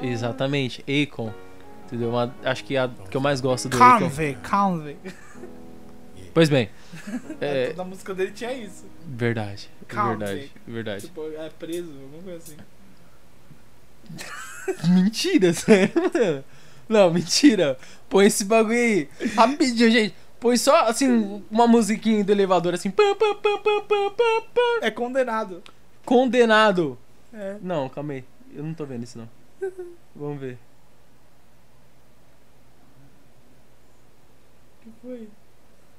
Exatamente, Akon. Entendeu? Uma- acho que é a que eu mais gosto do Akon. Convey, Convey. Pois bem. É, É, toda a música dele tinha isso. verdade, verdade, verdade. Tipo, é preso, alguma coisa assim. Mentira, sério, mano. Não, mentira. Põe esse bagulho aí. Rapidinho, gente. Põe só, assim, uma musiquinha do elevador, assim. pam, pam, pam, pam, pam, pam, pam. É condenado. Condenado. É. Não, calma aí. Eu não tô vendo isso, não. Vamos ver. O que foi?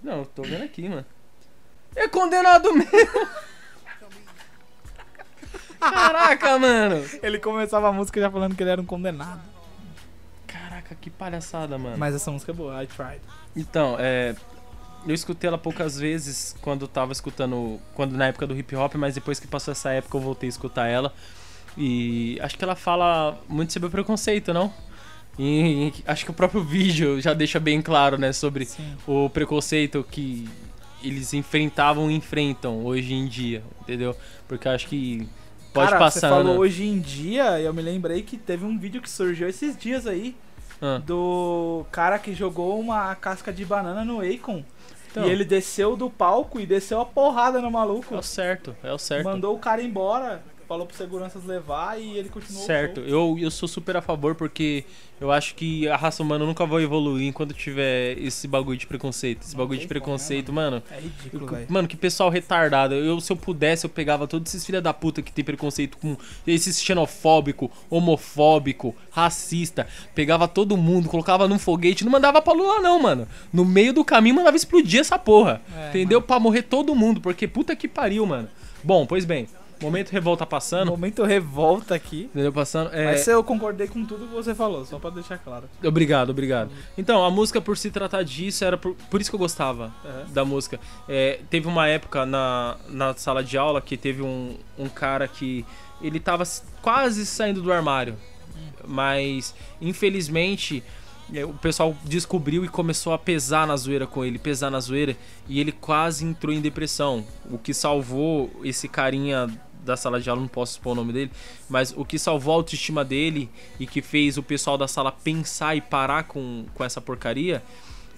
Não, eu tô vendo aqui, mano. É condenado mesmo. Caraca, mano. Ele começava a música já falando que ele era um condenado. Caraca, que palhaçada, mano. Mas essa música é boa, I tried. Então, é. Eu escutei ela poucas vezes quando tava escutando. Quando na época do hip hop, mas depois que passou essa época eu voltei a escutar ela. E acho que ela fala muito sobre o preconceito, não? E, acho que o próprio vídeo já deixa bem claro, né? Sobre Sim. o preconceito que eles enfrentavam e enfrentam hoje em dia, entendeu? Porque eu acho que pode Cara, passar. você falou né? hoje em dia, eu me lembrei que teve um vídeo que surgiu esses dias aí Ah, do cara que jogou uma casca de banana no Akon. então, E ele desceu do palco e desceu a porrada no maluco. é o certo, é o certo. Mandou o cara embora, falou pros seguranças levar e ele continuou. Certo, eu, eu sou super a favor porque eu acho que a raça humana nunca vai evoluir enquanto tiver esse bagulho de preconceito. Esse bagulho de preconceito, mano. É ridículo, velho. mano, que pessoal retardado. Eu, se eu pudesse, eu pegava todos esses filha da puta que tem preconceito com esses xenofóbico, homofóbico, racista. Pegava todo mundo, colocava num foguete, não mandava pra Lula, não, mano. No meio do caminho mandava explodir essa porra. É, entendeu? Pra morrer todo mundo, porque puta que pariu, mano. Bom, pois bem, momento revolta passando. Momento revolta aqui. Entendeu? Passando. É... Mas eu concordei com tudo que você falou, só pra deixar claro. Obrigado, obrigado. Então, a música por se tratar disso era por, por isso que eu gostava da música. É, teve uma época na, na sala de aula que teve um, um cara que ele tava quase saindo do armário, mas infelizmente é, o pessoal descobriu e começou a pesar na zoeira com ele, pesar na zoeira, e ele quase entrou em depressão. O que salvou esse carinha da sala de aula, não posso expor o nome dele, mas o que salvou a autoestima dele e que fez o pessoal da sala pensar e parar com, com essa porcaria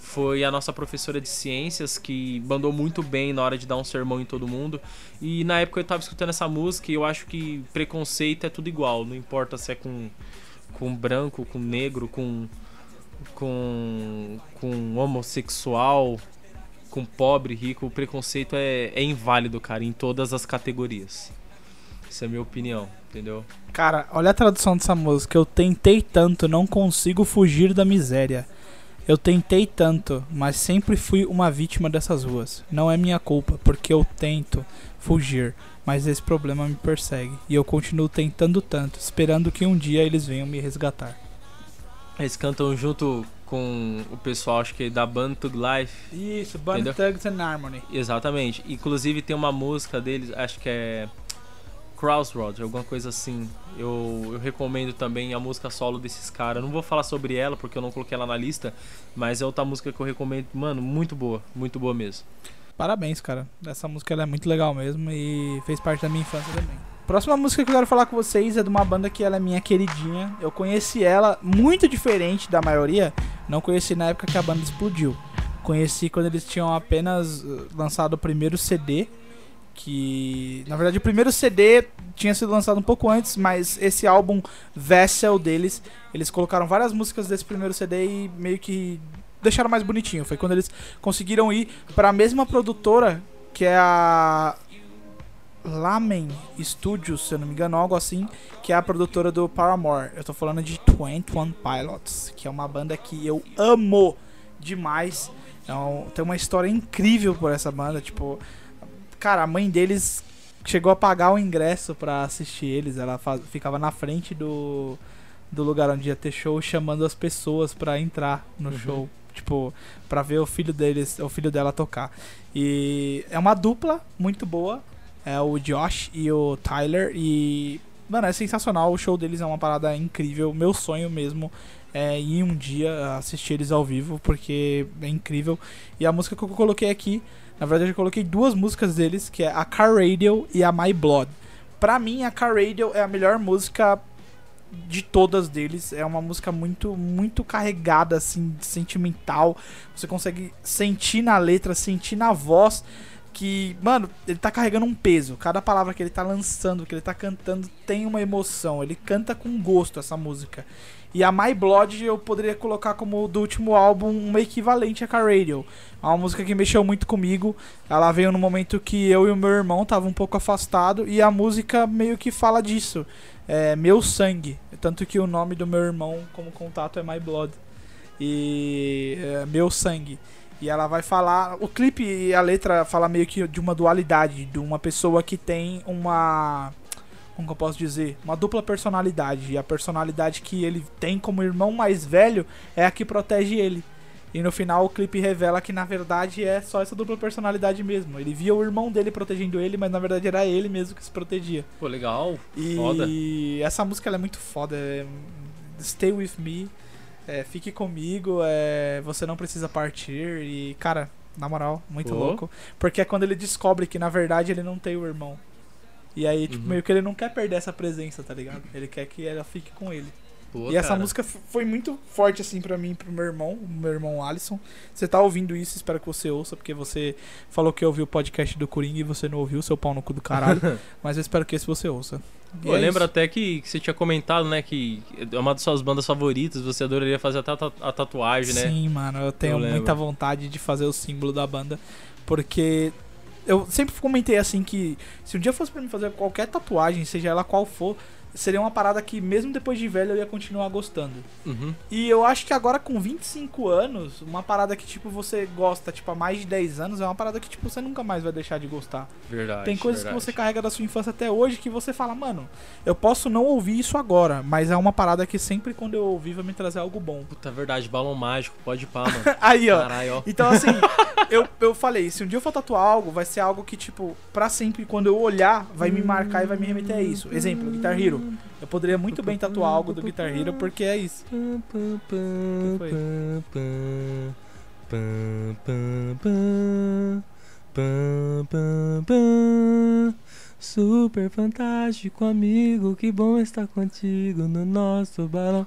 foi a nossa professora de ciências que mandou muito bem na hora de dar um sermão em todo mundo. E na época eu tava escutando essa música e eu acho que preconceito é tudo igual, não importa se é com, com branco, com negro, com, com, com homossexual, com pobre, rico, o preconceito é, é inválido, cara, em todas as categorias. Essa é a minha opinião, entendeu? Cara, olha a tradução dessa música. Eu tentei tanto, não consigo fugir da miséria. Eu tentei tanto, mas sempre fui uma vítima dessas ruas. Não é minha culpa, porque eu tento fugir, mas esse problema me persegue. E eu continuo tentando tanto, esperando que um dia eles venham me resgatar. Eles cantam junto com o pessoal, acho que da Band Tug Life. Isso, Entendeu? Thugs and Harmony. Exatamente. Inclusive tem uma música deles, acho que é Crossroads, alguma coisa assim. Eu, eu recomendo também a música solo desses caras. Não vou falar sobre ela porque eu não coloquei ela na lista, mas é outra música que eu recomendo. Mano, muito boa, muito boa mesmo. Parabéns, cara. Essa música é muito legal mesmo e fez parte da minha infância também. Próxima música que eu quero falar com vocês é de uma banda que ela é minha queridinha. Eu conheci ela muito diferente da maioria. Não conheci na época que a banda explodiu. Conheci quando eles tinham apenas uh, lançado o primeiro CD. Que. Na verdade, o primeiro CD tinha sido lançado um pouco antes, mas esse álbum Vessel deles, eles colocaram várias músicas desse primeiro CD e meio que deixaram mais bonitinho. Foi quando eles conseguiram ir pra mesma produtora que é a Lamen Studios, se eu não me engano, algo assim, que é a produtora do Paramore. Eu tô falando de 21 Pilots, que é uma banda que eu amo demais. Um- tem uma história incrível por essa banda, tipo, cara, a mãe deles chegou a pagar o ingresso pra assistir eles, ela fa- ficava na frente do do lugar onde ia ter show chamando as pessoas pra entrar no Uhum. show, tipo, pra ver o filho deles, o filho dela tocar. E é uma dupla muito boa. É o Josh e o Tyler. E, mano, é sensacional. O show deles é uma parada incrível. Meu sonho mesmo é ir um dia assistir eles ao vivo, porque é incrível. E a música que eu coloquei aqui, na verdade, eu coloquei duas músicas deles, que é a Car Radio e a My Blood. Pra mim, a Car Radio é a melhor música de todas deles. É uma música muito, muito carregada, assim, sentimental. Você consegue sentir na letra, sentir na voz que, mano, ele tá carregando um peso. Cada palavra que ele tá lançando, que ele tá cantando, tem uma emoção. Ele canta com gosto essa música. E a My Blood eu poderia colocar como do último álbum uma equivalente a Car Radio. É uma música que mexeu muito comigo. Ela veio no momento que eu e o meu irmão tava um pouco afastado e a música meio que fala disso. É meu sangue. Tanto que o nome do meu irmão como contato é My Blood. E é, meu sangue. E ela vai falar. O clipe e a letra fala meio que de uma dualidade, de uma pessoa que tem uma. Como eu posso dizer? Uma dupla personalidade. E a personalidade que ele tem como irmão mais velho é a que protege ele. E no final o clipe revela que na verdade é só essa dupla personalidade mesmo. Ele via o irmão dele protegendo ele, mas na verdade era ele mesmo que se protegia. Pô, legal. E Foda. essa música é muito foda. é Stay with me. é, fique comigo. é, você não precisa partir. E, cara, na moral, muito louco. Porque é quando ele descobre que na verdade ele não tem o irmão. E aí, tipo, Uhum. meio que ele não quer perder essa presença, tá ligado? Ele quer que ela fique com ele. Pô, e essa cara. música foi muito forte, assim, pra mim e pro meu irmão, o meu irmão Alisson. Você tá ouvindo isso, espero que você ouça, porque você falou que ouviu o podcast do Coringa e você não ouviu, seu pau no cu do caralho. mas eu espero que esse você ouça. E Pô, é lembra isso. até que, que você tinha comentado, né, que é uma das suas bandas favoritas, você adoraria fazer até a, a tatuagem, né? Sim, mano, eu tenho Eu lembro. muita vontade de fazer o símbolo da banda, porque eu sempre comentei assim que se um dia fosse pra mim fazer qualquer tatuagem, seja ela qual for, seria uma parada que mesmo depois de velho eu ia continuar gostando. Uhum. E eu acho que agora com 25 anos, uma parada que tipo você gosta, tipo há mais de 10 anos, é uma parada que tipo você nunca mais vai deixar de gostar. Verdade. Tem coisas verdade. que você carrega da sua infância até hoje que você fala, mano, eu posso não ouvir isso agora, mas é uma parada que sempre quando eu ouvir vai me trazer algo bom. Puta, verdade, balão mágico, pode pá, mano. Aí, ó. Caralho, ó. Então, assim, eu, eu falei, se um dia eu for tatuar algo, vai ser algo que, tipo, pra sempre, quando eu olhar, vai me marcar e vai me remeter a isso. Exemplo, Guitar Hero. Eu poderia muito bem tatuar algo do Guitar Hero porque é isso. Que foi? Super fantástico amigo, que bom estar contigo no nosso balão.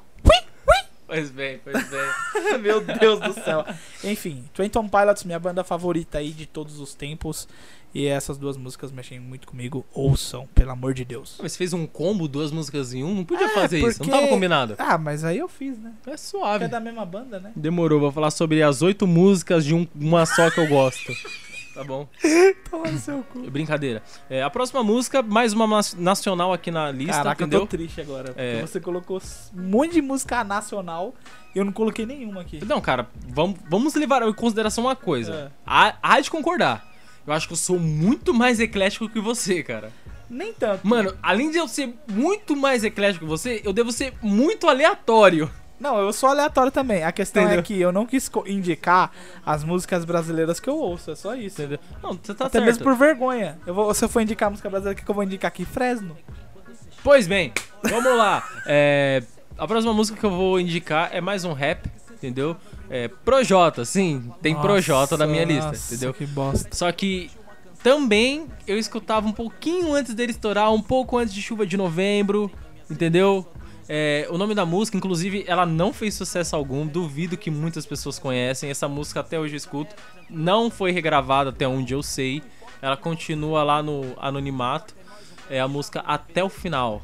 Pois bem, pois bem. Meu Deus do céu. Enfim, Twenty Pilots, minha banda favorita aí de todos os tempos. E essas duas músicas mexem muito comigo. Ouçam, pelo amor de Deus. Mas você fez um combo, duas músicas em um? Não podia É, fazer isso, não porque- tava combinado. Ah, mas aí eu fiz, né? É Porque suave. é da mesma banda, né? Demorou, vou falar sobre as oito músicas de um- uma só que eu gosto. Tá bom? Toma no seu cu. Brincadeira. É, a próxima música, mais uma nacional aqui na lista, Caraca, eu entendeu? tô triste agora. Porque É. você colocou um monte de música nacional e eu não coloquei nenhuma aqui. Não, cara, vamos, vamos levar em consideração uma coisa. É. Há, há de concordar. Eu acho que eu sou muito mais eclético que você, cara. Nem tanto. Mano, além de eu ser muito mais eclético que você, eu devo ser muito aleatório. Não, eu sou aleatório também. A questão Entendeu? é que eu não quis indicar as músicas brasileiras que eu ouço, é só isso. Entendeu? Não, você tá Até certo. mesmo por vergonha. Eu vou, se eu for indicar música brasileira, o que que eu vou indicar aqui? Fresno. Pois bem, vamos lá. É, a próxima música que eu vou indicar é mais um rap, entendeu? É Projota, sim, tem Projota na minha lista, nossa, entendeu? Que bosta. Só que também eu escutava um pouquinho antes dele estourar, um pouco antes de chuva de novembro, entendeu? É, o nome da música, inclusive, ela não fez sucesso algum. Duvido que muitas pessoas conhecem. Essa música até hoje eu escuto. Não foi regravada até onde eu sei. Ela continua lá no anonimato. É a música Até o Final.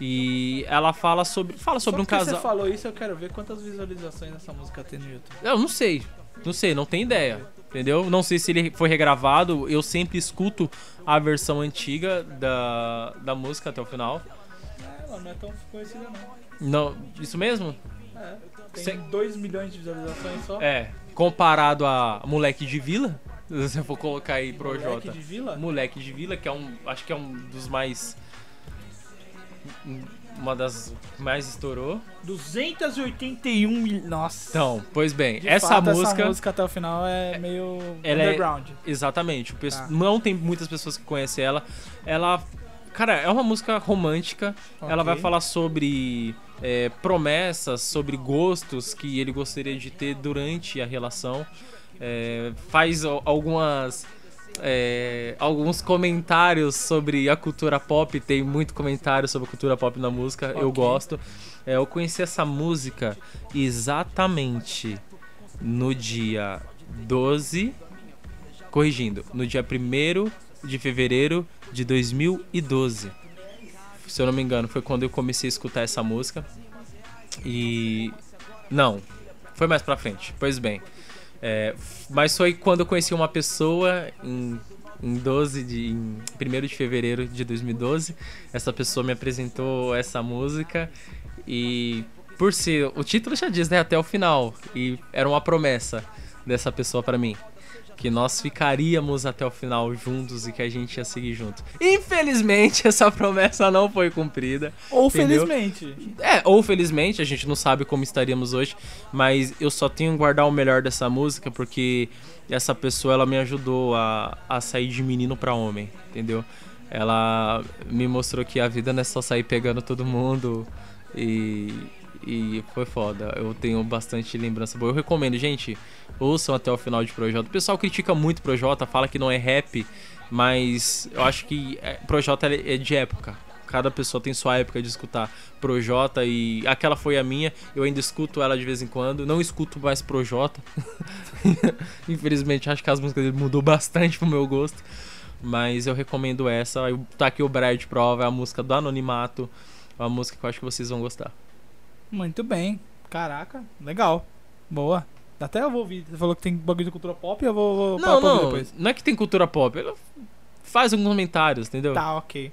E ela fala sobre, fala sobre Só um casal. você falou isso, eu quero ver quantas visualizações essa música tem no YouTube. Eu não sei. Não sei, não tenho ideia. Entendeu? Não sei se ele foi regravado. Eu sempre escuto a versão antiga da, da música até o final. É, ela não é tão conhecida não. Não, isso mesmo? É, tem Cê- 2 milhões de visualizações só. É. Comparado a Moleque de Vila, se eu for colocar aí pro Moleque Jota. de Vila? Moleque de Vila, que é um. Acho que é um dos mais. Uma das mais estourou. 281 mil. Nossa. Então, pois bem, De essa fato, música. essa música até o final é meio ela é- underground. Exatamente. o pesso- Tá. Não tem muitas pessoas que conhecem ela. Ela. Cara, é uma música romântica. Ela vai falar sobre é, promessas, sobre gostos que ele gostaria de ter durante a relação. É, faz al- algumas. É, alguns comentários sobre a cultura pop. Tem muito comentário sobre a cultura pop na música. Eu Ok. gosto. É, eu conheci essa música exatamente no dia 12. Corrigindo, no dia 1 de fevereiro de 2012. Se eu não me engano, foi quando eu comecei a escutar essa música. E. Não, foi mais pra frente. Pois bem. É, mas foi quando eu conheci uma pessoa em, em 12 de. Em 1 de fevereiro de 2012. Essa pessoa me apresentou essa música. E por ser. O título já diz, né? Até o final. E era uma promessa dessa pessoa pra mim. Que nós ficaríamos até o final juntos e que a gente ia seguir junto. Infelizmente, essa promessa não foi cumprida. Ou Entendeu? felizmente. É, ou felizmente, a gente não sabe como estaríamos hoje, mas eu só tenho que guardar o melhor dessa música porque essa pessoa ela me ajudou a, a sair de menino pra homem, entendeu? Ela me mostrou que a vida não é só sair pegando todo mundo e, e foi foda. Eu tenho bastante lembrança boa. Eu recomendo, gente, ouçam até o final de Projota. O pessoal critica muito Projota, fala que não é rap, mas eu acho que é, Projota é de época. Cada pessoa tem sua época de escutar Projota e aquela foi a minha. Eu ainda escuto ela de vez em quando. Não escuto mais Projota. Infelizmente, acho que as músicas dele mudou bastante pro meu gosto. Mas eu recomendo essa. Tá aqui o Brian de prova, é a música do Anonimato. É uma música que eu acho que vocês vão gostar. Muito bem. Caraca, legal. Boa. Até eu vou ouvir. Você falou que tem bagulho de cultura pop, eu vou, vou Não, não. depois. Não é que tem cultura pop. Faz alguns comentários, entendeu? Tá, ok.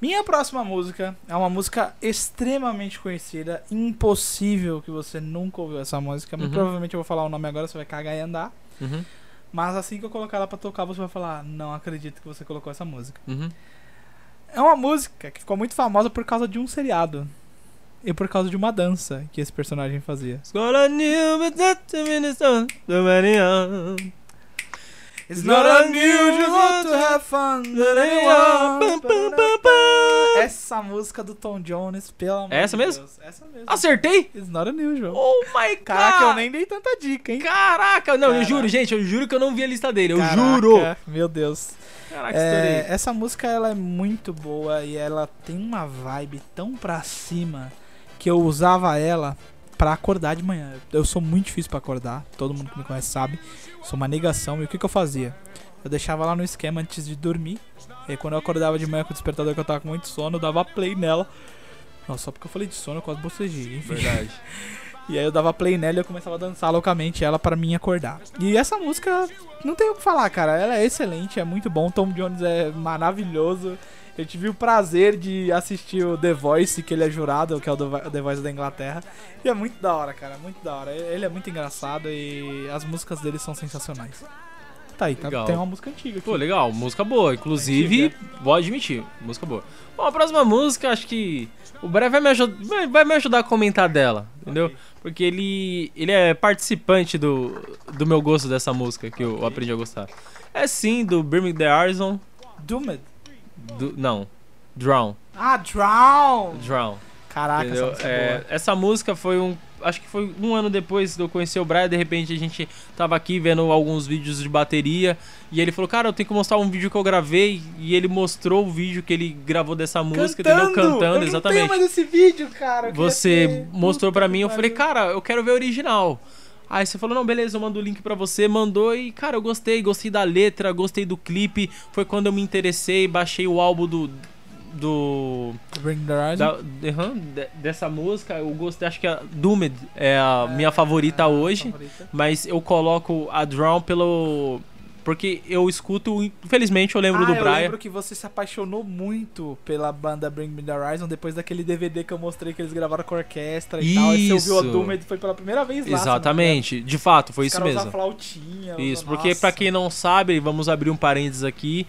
Minha próxima música é uma música extremamente conhecida. Impossível que você nunca ouviu essa música. Uhum. provavelmente eu vou falar o nome agora, você vai cagar e andar. Uhum, Mas assim que eu colocar ela pra tocar, você vai falar: Não acredito que você colocou essa música. uhum. É uma música que ficou muito famosa por causa de um seriado. E por causa de uma dança que esse personagem fazia. It's not the many on. It's not unusual to have fun with anyone. Essa música do Tom Jones, pelo amor É essa de mesmo? Deus. Essa mesmo. Acertei? It's not unusual. Oh my god! Caraca, eu nem dei tanta dica, hein? Caraca, não, eu Caraca. juro, gente, eu juro que eu não vi a lista dele, eu Caraca, juro! Meu Deus. Caraca, É, estourei. essa música ela é muito boa e ela tem uma vibe tão pra cima que eu usava ela pra acordar de manhã. Eu sou muito difícil pra acordar, todo mundo que me conhece sabe. Sou uma negação. E o que, que eu fazia? Eu deixava lá no esquema antes de dormir. E aí, quando eu acordava de manhã com o despertador que eu tava com muito sono, eu dava play nela. Nossa, só porque eu falei de sono eu quase bocejei. Enfim. Verdade. E aí eu dava play nela e eu começava a dançar loucamente ela para mim acordar. E essa música, não tem o que falar, cara. Ela é excelente, é muito bom. Tom Jones é maravilhoso. Eu tive o prazer de assistir o The Voice, que ele é jurado, que é o The Vo- The Voice da Inglaterra. E é muito da hora, cara. Muito da hora. Ele é muito engraçado e as músicas dele são sensacionais. Tá aí, tá, Legal. tem uma música antiga aqui. Pô, legal, música boa. Inclusive, vou admitir, música boa. Bom, a próxima música, acho que o Bré vai me, ajudar, vai, me ajudar a comentar dela, entendeu? Ok. Porque ele, ele é participante do, do meu gosto dessa música, que eu Ok. aprendi a gostar. É sim, do Birmingham The Arson. Doomed. Do, não, Drown. Ah, Drown! Drown. Caraca, essa música é É, boa. essa música foi um. acho que foi um ano depois de eu conhecer o Brian, de repente a gente tava aqui vendo alguns vídeos de bateria e ele falou, cara, eu tenho que mostrar um vídeo que eu gravei e ele mostrou o vídeo que ele gravou dessa música, entendeu? Cantando, eu não exatamente. tenho mais esse vídeo, cara. Você mostrou que mim, eu falei, cara, eu quero ver o original. Aí você falou, não, beleza, eu mando o link pra você, mandou e, cara, eu gostei, gostei da letra, gostei do clipe. Foi quando eu me interessei, baixei o álbum do. do. Bring the Horizon. de- dessa música. Eu gostei, acho que a Doomed é a minha favorita hoje. Favorita. Mas eu coloco a Drown pelo. Porque eu escuto, infelizmente eu lembro ah, do eu Brian. lembro que você se apaixonou muito pela banda Bring Me The Horizon depois daquele DVD que eu mostrei que eles gravaram com a orquestra e tal. Aí você ouviu a Isso. Doom e foi pela primeira vez lá. Exatamente, de fato, foi. Os isso mesmo. flautinha. Isso, porque pra quem não sabe, vamos abrir um parênteses aqui.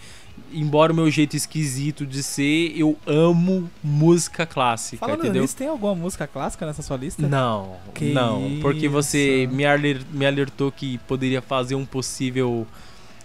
Embora o meu jeito esquisito de ser, eu amo música clássica, Falando entendeu? nisso, tem alguma música clássica nessa sua lista? Não, Que não, porque você isso. aler- me alertou que poderia fazer um possível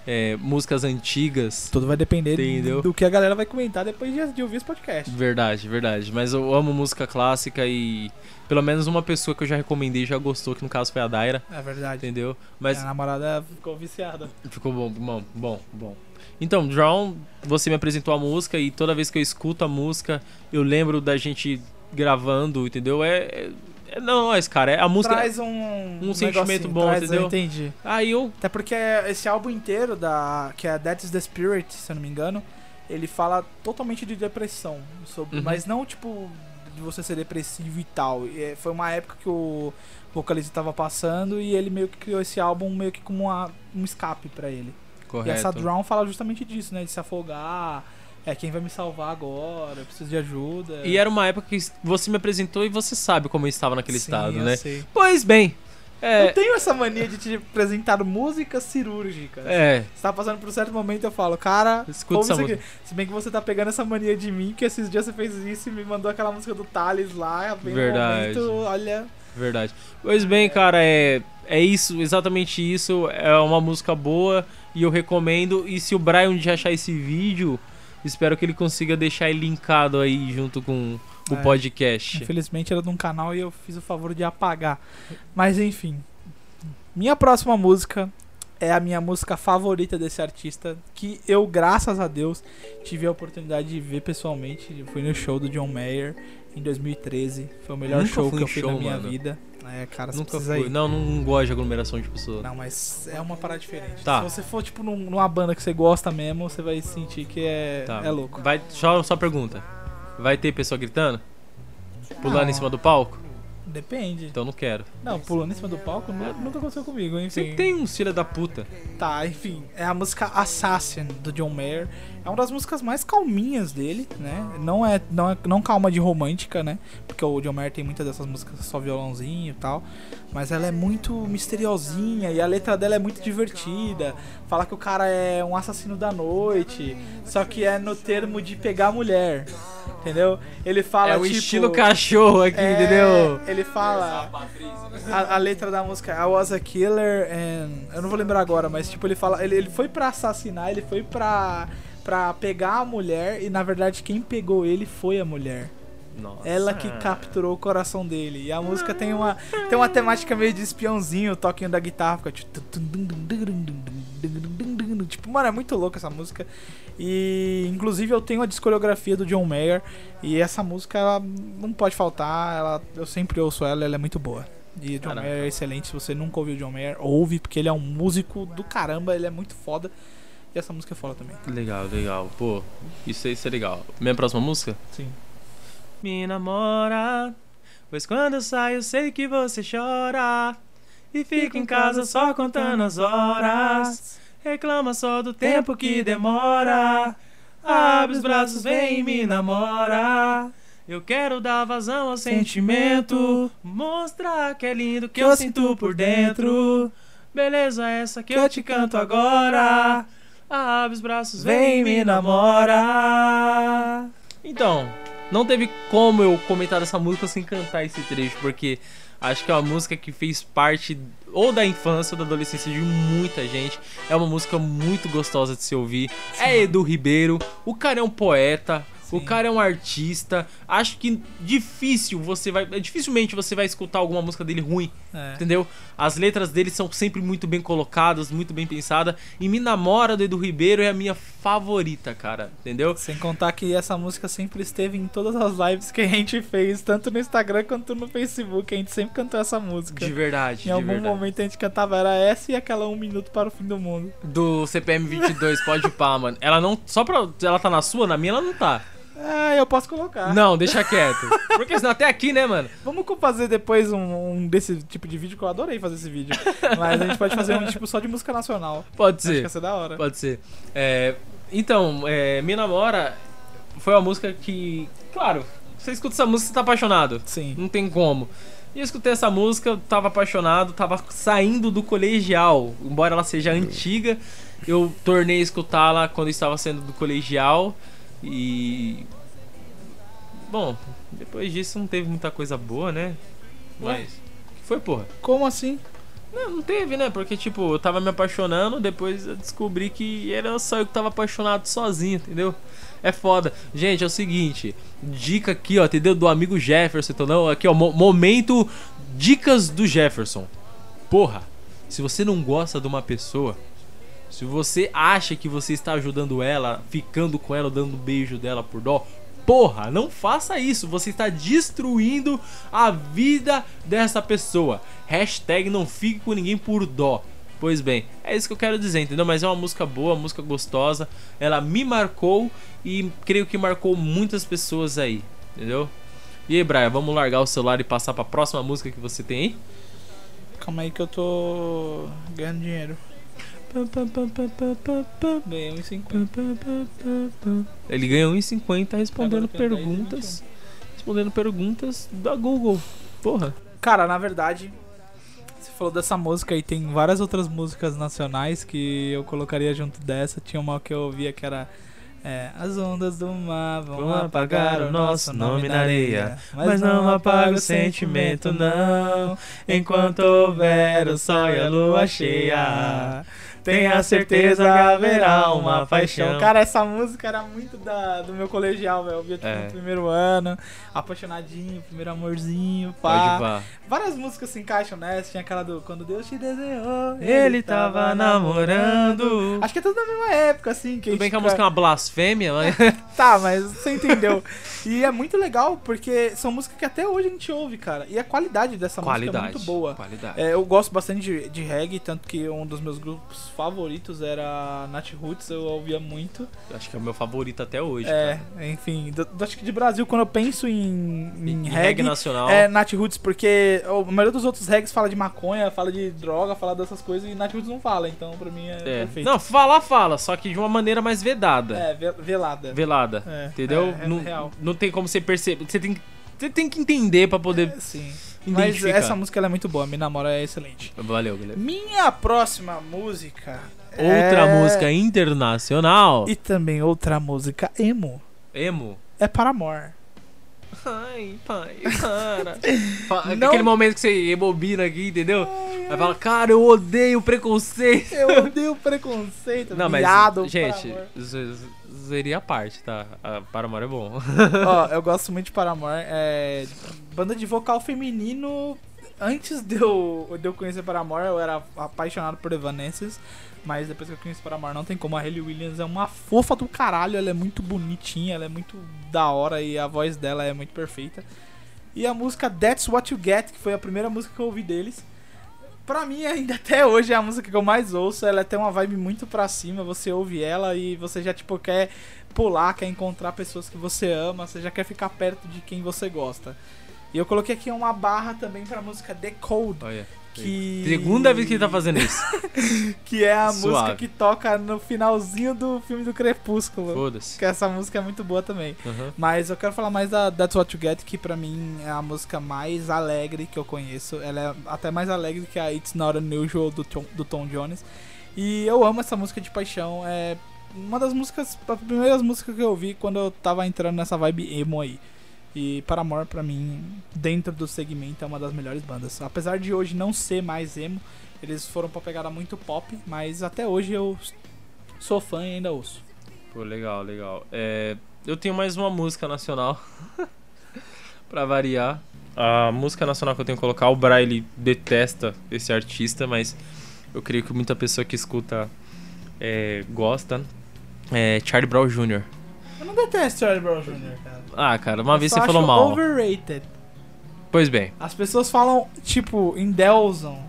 é, músicas antigas. Tudo vai depender Entendeu? do que a galera vai comentar depois de, ouvir esse podcast. Verdade, verdade. Mas eu amo música clássica e pelo menos uma pessoa que eu já recomendei já gostou, que no caso foi a Daira, É verdade. entendeu? Mas Minha namorada ficou viciada. Ficou bom, bom, bom, bom. Então, Drown, você me apresentou a música e toda vez que eu escuto a música, eu lembro da gente gravando, entendeu? É, é, é nós, cara. É a música. Traz um, um sentimento bom, traz- entendeu? Eu entendi. Aí eu. Até porque esse álbum inteiro, da, que é That is the Spirit, se eu não me engano, ele fala totalmente de depressão. Sobre, Uhum. Mas não, tipo, de você ser depressivo e tal. E, é, foi uma época que o vocalista tava passando e ele meio que criou esse álbum meio que como uma, um escape pra ele. Correto. E essa Drown fala justamente disso, né? De se afogar. É quem vai me salvar agora, eu preciso de ajuda. E era uma época que você me apresentou e você sabe como eu estava naquele Sim, estado, eu né? sei. Pois bem. É. Eu tenho essa mania de te apresentar músicas cirúrgicas. É. Você tá passando por um certo momento, eu falo, cara, Escuta essa aqui. Se bem que você tá pegando essa mania de mim, que esses dias você fez isso e me mandou aquela música do Thales lá, bem no Verdade. momento, olha. Verdade. Pois bem, cara, é, é isso, exatamente isso. É uma música boa e eu recomendo. E se o Brian dia achar esse vídeo, espero que ele consiga deixar ele linkado aí junto com o É. podcast. Infelizmente era de um canal e eu fiz o favor de apagar. Mas enfim. Minha próxima música é a minha música favorita desse artista, que eu, graças a Deus, tive a oportunidade de ver pessoalmente. Eu fui no show do John Mayer em 2013. Foi o melhor show que eu show, na minha mano. vida. É, cara, você Nunca fui. ir. Não, não gosto de aglomeração de pessoas. Não, mas é uma parada diferente. Tá. Se você for, tipo, num- numa banda que você gosta mesmo, você vai sentir que é, Tá. é louco. Vai, só, só pergunta. Vai ter pessoa gritando? Pulando Não. em cima do palco? Depende. Então não quero. Não, pulando em cima do palco nu- nunca aconteceu comigo, enfim. Você tem uns filha da puta. Tá, enfim. É a música Assassin, do John Mayer. É uma das músicas mais calminhas dele, né? Não é, não é não calma de romântica, né? Porque o John Mayer tem muitas dessas músicas só violãozinho e tal. Mas ela é muito misteriosinha e a letra dela é muito divertida. Fala que o cara é um assassino da noite, só que é no termo de pegar a mulher. Entendeu? Ele fala é o tipo, estilo cachorro aqui, é, entendeu? Ele fala. A, a letra da música I was a killer and. Eu não vou lembrar agora, mas tipo, ele fala. Ele, ele foi pra assassinar, ele foi pra. Pra pegar a mulher e na verdade quem pegou ele foi a mulher. Nossa. Ela que capturou o coração dele. E a música tem uma, tem uma temática meio de espiãozinho, o toquinho da guitarra fica tipo. Tipo, mano, é muito louco essa música. E inclusive eu tenho a discografia do John Mayer. E essa música ela não pode faltar. Ela, eu sempre ouço ela, ela é muito boa. E John. Mayer é excelente. Se você nunca ouviu o John Mayer, ouve, porque ele é um músico do caramba, ele é muito foda. E essa música é foda também. Legal, legal. Pô, isso, isso é legal. Minha próxima música? Sim. Me namora, pois quando eu saio eu sei que você chora. E fica em casa só contando as horas. Reclama só do tempo que demora. Abre os braços, vem e me namora. Eu quero dar vazão ao sentimento. Mostrar que é lindo que eu sinto por dentro. Beleza essa que eu te canto agora. Abre os braços, vem e me namora. Então, não teve como eu comentar essa música sem cantar esse trecho, porque acho que é uma música que fez parte ou da infância ou da adolescência de muita gente. É uma música muito gostosa de se ouvir. É Edu Ribeiro, o cara é um poeta. O Sim. cara é um artista. Acho que difícil você vai. Dificilmente você vai escutar alguma música dele ruim. É. Entendeu? As letras dele são sempre muito bem colocadas, muito bem pensadas. E Me Namora do Edu Ribeiro é a minha favorita, cara. Entendeu? Sem contar que essa música sempre esteve em todas as lives que a gente fez, tanto no Instagram quanto no Facebook. A gente sempre cantou essa música. De verdade. Em de algum verdade. momento a gente cantava era essa e aquela Um Minuto para o Fim do Mundo. Do CPM 22, pode pá, mano. Ela não. Só pra. Ela tá na sua, na minha ela não tá. Ah, eu posso colocar. Não, deixa quieto. Porque senão até aqui, né, mano? Vamos fazer depois um, um desse tipo de vídeo, que eu adorei fazer esse vídeo. Mas a gente pode fazer um tipo só de música nacional. Pode Acho que ser. ia ser da hora. Pode ser. É, então, é, Me Namora foi uma música que. Claro, você escuta essa música, você tá apaixonado. Sim. Não tem como. E eu escutei essa música, eu tava apaixonado, tava saindo do colegial. Embora ela seja antiga, eu tornei a escutá-la quando estava saindo do colegial. E. Bom, depois disso não teve muita coisa boa, né? Ué? Mas. Que foi, porra? Como assim? Não, não teve, né? Porque, tipo, eu tava me apaixonando, depois eu descobri que era só eu que tava apaixonado sozinho, entendeu? É foda. Gente, é o seguinte, dica aqui, ó, entendeu? Do amigo Jefferson, então não, aqui, ó, mo- momento dicas do Jefferson. Porra, se você não gosta de uma pessoa, se você acha que você está ajudando ela, ficando com ela, dando um beijo dela por dó, porra, não faça isso. Você está destruindo a vida dessa pessoa. Hashtag não fique com ninguém por dó. Pois bem, é isso que eu quero dizer, entendeu? Mas é uma música boa, uma música gostosa. Ela me marcou e creio que marcou muitas pessoas aí, entendeu? E aí, Brian, vamos largar o celular e passar pra próxima música que você tem aí? Calma aí que eu tô ganhando dinheiro. Ganhei 1,50. Ele ganhou 1,50 respondendo perguntas. Respondendo perguntas da Google. Porra. Cara, na verdade, você falou dessa música e tem várias outras músicas nacionais que eu colocaria junto dessa. Tinha uma que eu ouvia que era é, As ondas do mar vão Vão apagar o nosso nome na areia, mas não apaga o sentimento não. Enquanto houver o sol e a lua cheia, tenha certeza que haverá uma paixão. Cara, essa música era muito da, do meu colegial, velho. Eu via tipo, É. no primeiro ano, apaixonadinho, primeiro amorzinho, Pode pá. vá. Várias músicas se encaixam nessa. Tinha aquela do Quando Deus te desenhou. Ele tava namorando. Acho que é tudo da mesma época, assim. Que Tudo bem que a música é uma blasfêmia, mas. Tá, mas você entendeu. e é muito legal porque são músicas que até hoje a gente ouve, cara. E a qualidade dessa música é Qualidade. muito boa. Qualidade. É, eu gosto bastante de, de reggae, tanto que um dos meus grupos favoritos era Nat Roots, eu ouvia muito. Acho que é o meu favorito até hoje. É, cara. enfim, do, do- acho que de Brasil, quando eu penso em, em E reggae, nacional. é Nat Roots, porque a maioria dos outros reggaes fala de maconha, fala de droga, fala dessas coisas, e Nat Roots não fala, então pra mim é, É. perfeito. Não, fala, fala, só que de uma maneira mais vedada. É, ve- velada. Velada. É, entendeu? é, é não, real. não tem como você perceber. Você tem, você tem que entender pra poder É, sim. Mas essa música é muito boa, Me Namora é excelente. Valeu, galera. Minha próxima música. Outra é- música internacional. E também outra música emo. Emo. É Paramore. Ai, pai, para. Não- Aquele momento que você rebobina aqui, entendeu? Aí fala, cara, eu odeio preconceito. Eu odeio preconceito, Não, mas, viado, gente, z- z- seria a parte, tá? A Paramore é bom. Ó, eu gosto muito de Paramore. É banda de vocal feminino. Antes de eu, de eu conhecer Paramore, eu era apaixonado por Evanescence. Mas depois que eu conheci Paramore, não tem como. A Hayley Williams é uma fofa do caralho. Ela é muito bonitinha, ela é muito da hora e a voz dela é muito perfeita. E a música That's What You Get, que foi a primeira música que eu ouvi deles. Pra mim, ainda até hoje, é a música que eu mais ouço. Ela tem uma vibe muito pra cima. Você ouve ela e você já, tipo, quer pular, quer encontrar pessoas que você ama. Você já quer ficar perto de quem você gosta. E eu coloquei aqui uma barra também pra música The Code. Olha. Que... Segunda vez que ele tá fazendo isso. Que é a Suave. música que toca no finalzinho do filme do Crepúsculo. Foda-se. Que essa música é muito boa também. Mas eu quero falar mais da That's What You Get, que pra mim é a música mais alegre que eu conheço. Ela é até mais alegre que a It's Not Unusual do Tom, do Tom Jones. E eu amo essa música de paixão. É uma das músicas, as primeiras músicas que eu ouvi quando eu tava entrando nessa vibe emo aí. E Paramore, pra mim, dentro do segmento, é uma das melhores bandas. Apesar de hoje não ser mais emo, eles foram pra pegada muito pop, mas até hoje eu sou fã e ainda ouço. Pô, legal, legal. É, eu tenho mais uma música nacional. pra variar. A música nacional que eu tenho que colocar, o Braille detesta esse artista, mas eu creio que muita pessoa que escuta é, gosta. É Charlie Brown Jr. Não detesto Charlie Brown Jr., cara. Ah, cara, uma Eu vez você falou mal. overrated. Pois bem. As pessoas falam, tipo, endeusam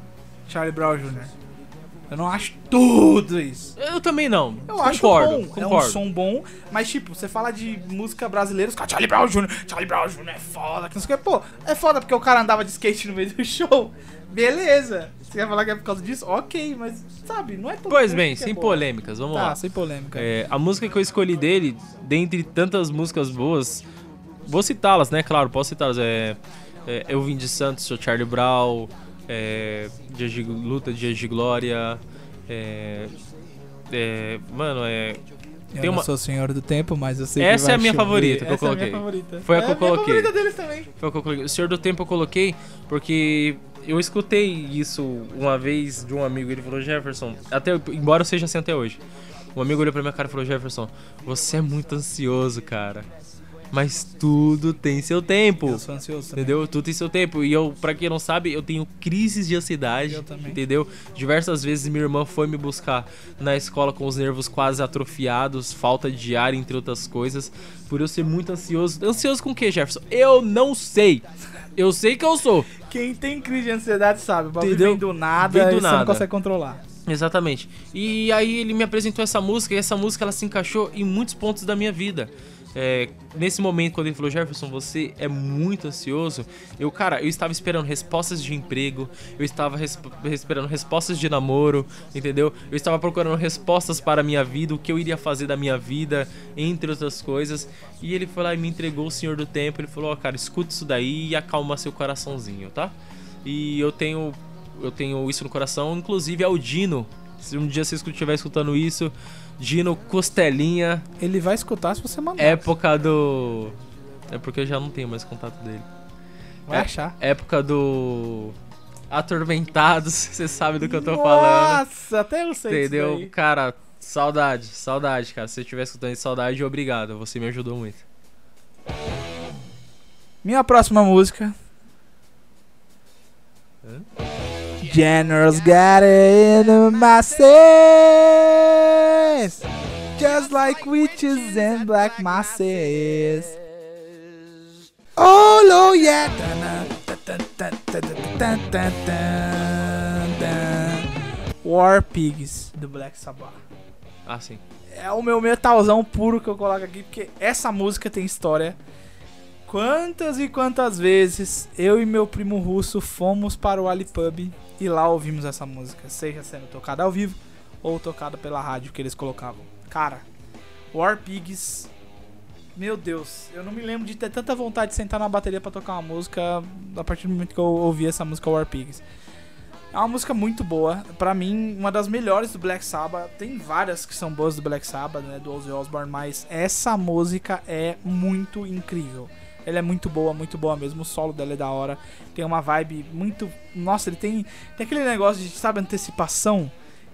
Charlie Brown Jr. Eu não acho tudo isso. Eu também não. Eu acho concordo, bom, concordo. é um som bom, mas tipo, você fala de música brasileira, os caras, Charlie Brown Jr., Charlie Brown Jr. é foda, que não sei o que. Pô, é foda porque o cara andava de skate no meio do show. Beleza. Você quer falar que é por causa disso? Ok, mas sabe, não é todo Pois bem, é sem boa. polêmicas, vamos Tá, lá. sem polêmica. É, a música que eu escolhi dele, dentre tantas músicas boas, vou citá-las, né? Claro, posso citá-las. É, é, eu vim de Santos, sou Charlie Brown, é, Dias de Luta, Dias de Glória. É, é, mano, é. Eu tem não uma- sou senhor do tempo, mas eu sei Essa que é a minha chover. favorita que eu Essa é a minha coloquei. favorita. Foi a é que eu a minha coloquei. favorita deles também. Foi o que eu coloquei. O Senhor do Tempo eu coloquei porque eu escutei isso uma vez de um amigo. Ele falou: Jefferson, até, embora eu seja assim até hoje. Um amigo olhou pra minha cara e falou: Jefferson, você é muito ansioso, cara. Mas tudo tem seu tempo. Eu sou ansioso também. Entendeu? Tudo tem seu tempo. E eu, pra quem não sabe, eu tenho crises de ansiedade. Eu também. Entendeu? Diversas vezes minha irmã foi me buscar na escola com os nervos quase atrofiados, falta de ar, entre outras coisas. Por eu ser muito ansioso. Ansioso com o que, Jefferson? Eu não sei. Eu sei que eu sou. Quem tem crise de ansiedade sabe, o vem do nada Vem do e você não nada. consegue controlar. Exatamente. E aí ele me apresentou essa música e essa música ela se encaixou em muitos pontos da minha vida. É, nesse momento, quando ele falou, Jefferson, você é muito ansioso. Eu, cara, eu estava esperando respostas de emprego, eu estava res- esperando respostas de namoro, entendeu? Eu estava procurando respostas para a minha vida, o que eu iria fazer da minha vida, entre outras coisas. E ele foi lá e me entregou o Senhor do Tempo. Ele falou, ó, cara, escuta isso daí e acalma seu coraçãozinho, tá? E eu tenho, eu tenho isso no coração, inclusive é o Dino. Se um dia você estiver escutando isso, Dino Costelinha, Ele vai escutar se você mandar. época do. É porque eu já não tenho mais contato dele. vai é- achar. Época do. Atormentados, você sabe do que eu tô falando. Nossa, até eu sei Entendeu? Cara, saudade, saudade, cara. Se você estiver escutando saudade, obrigado. Você me ajudou muito. Minha próxima música. Generals got it in my face. Just like witches and black masses. Oh, no, yeah. War Pigs, do Black Sabbath. Ah, sim. É o meu metalzão puro que eu coloco aqui, porque essa música tem história. Quantas e quantas vezes eu e meu primo russo fomos para o Alipub e lá ouvimos essa música, seja sendo tocada ao vivo ou tocada pela rádio que eles colocavam. Cara, War Pigs, meu Deus, eu não me lembro de ter tanta vontade de sentar na bateria pra tocar uma música a partir do momento que eu ouvi essa música War Pigs. É uma música muito boa, pra mim, uma das melhores do Black Sabbath. Tem várias que são boas do Black Sabbath, né, do Ozzy Osbourne, mas essa música é muito incrível. Ela é muito boa, muito boa mesmo. O solo dela é da hora. Tem uma vibe muito. Nossa, ele tem. Tem aquele negócio de, sabe, antecipação.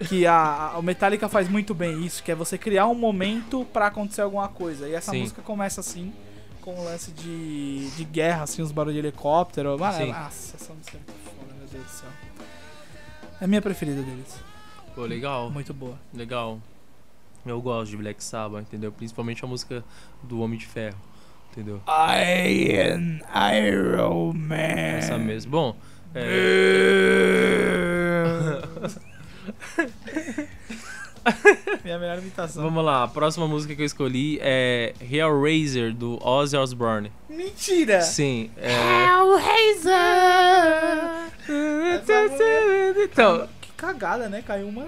Que a, a- o Metallica faz muito bem isso, que é você criar um momento pra acontecer alguma coisa. E essa Sim. música começa assim, com o lance de, de guerra, assim, os barulhos de helicóptero. Mano, Sim. nossa, essa música é muito foda, meu Deus do céu. É a minha preferida deles. Pô, legal. Muito boa. Legal. Eu gosto de Black Sabbath, entendeu? Principalmente a música do Homem de Ferro, entendeu? I am Iron Man. Essa mesmo. Bom, é, Minha melhor imitação. vamos lá. A próxima música que eu escolhi é Hellraiser, do Ozzy Osbourne. Mentira! Sim, é... Hellraiser! Então, Que cagada, né? Caiu uma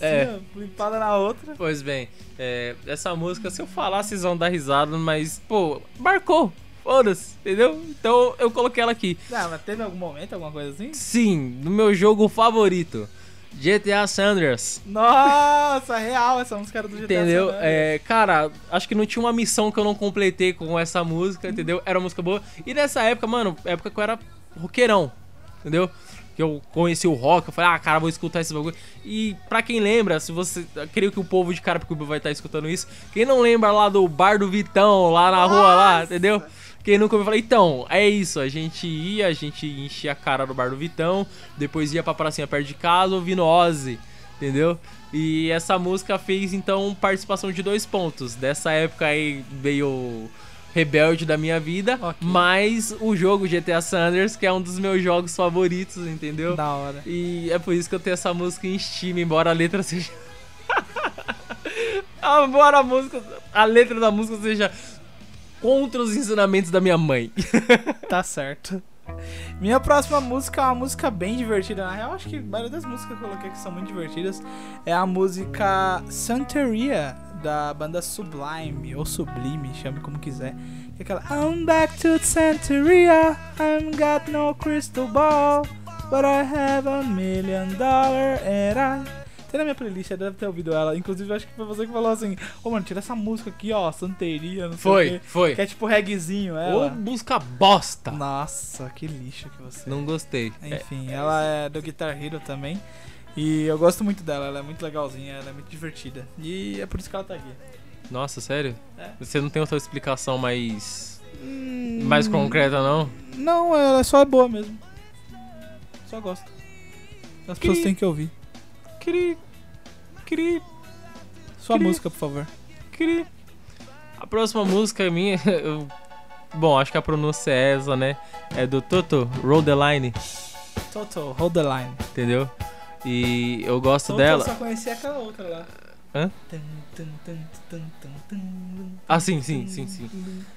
É. limpada na outra. pois bem, é, essa música, se eu falar, vocês vão dar risada, mas, pô, marcou. Foda-se, entendeu? Então eu coloquei ela aqui. Ah, mas teve algum momento, alguma coisa assim? Sim, no meu jogo favorito. GTA Sanders. Nossa, real, essa música era do GTA Entendeu? É, cara, acho que não tinha uma missão que eu não completei com essa música, entendeu? Era uma música boa. E nessa época, mano, época que eu era roqueirão, entendeu? Que eu conheci o rock, eu falei, ah, cara, vou escutar esse bagulho. E pra quem lembra, se você. Creio que o povo de Carapicuíba vai estar escutando isso. Quem não lembra lá do bar do Vitão, lá na rua, lá, entendeu? Quem nunca ouviu falar, então, é isso, a gente ia, a gente enchia a cara no bar do Vitão, depois ia pra pracinha perto de casa ouvindo Ozzy, entendeu? E essa música fez, então, participação de dois pontos. Dessa época aí veio rebelde da minha vida, Ok. mais o jogo GTA San Andreas, que é um dos meus jogos favoritos, entendeu? Da hora. E é por isso que eu tenho essa música em Steam, embora a letra seja. Embora a música. A letra da música seja contra os ensinamentos da minha mãe. Tá certo. Minha próxima música é uma música bem divertida. Na real, acho que a maioria das músicas que eu coloquei aqui são muito divertidas. É a música Santeria, da banda Sublime, ou Sublime, chame como quiser. Que é aquela I'm back to Santeria, I got no crystal ball, but I have a million dollar and I... Tem na minha playlist, você deve ter ouvido ela. Inclusive, acho que foi você que falou assim: Ô mano, tira essa música aqui, ó, Santeria, não sei o Foi, quê. foi. Que é tipo reggaezinho, ela. música bosta! Nossa, que lixo que você. Não gostei. É, Enfim, ela é do Guitar Hero também. E eu gosto muito dela, ela é muito legalzinha, ela é muito divertida. E é por isso que ela tá aqui. nossa, sério? É. Você não tem outra explicação mais. Hum, mais concreta, não? Não, ela só é boa mesmo. Só gosto. As pessoas têm que ouvir. Cri. Cri. Sua música, por favor. Cri. A próxima música é minha. eu- Bom, acho que a pronúncia é essa, né? É do Toto, Roll the Line, Toto, hold the line. entendeu? E eu gosto dela. eu só conheci aquela outra lá. Hã? Ah, sim, sim, sim, sim.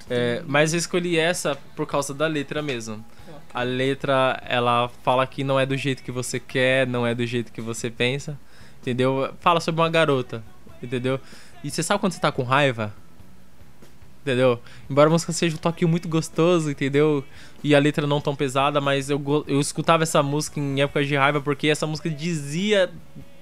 É, mas eu escolhi essa por causa da letra mesmo. A letra, ela fala que não é do jeito que você quer, não é do jeito que você pensa, entendeu? Fala sobre uma garota, entendeu? E você sabe quando você tá com raiva? Entendeu? Embora a música seja um toquinho muito gostoso, entendeu? E a letra não tão pesada, mas eu, eu escutava essa música em épocas de raiva porque essa música dizia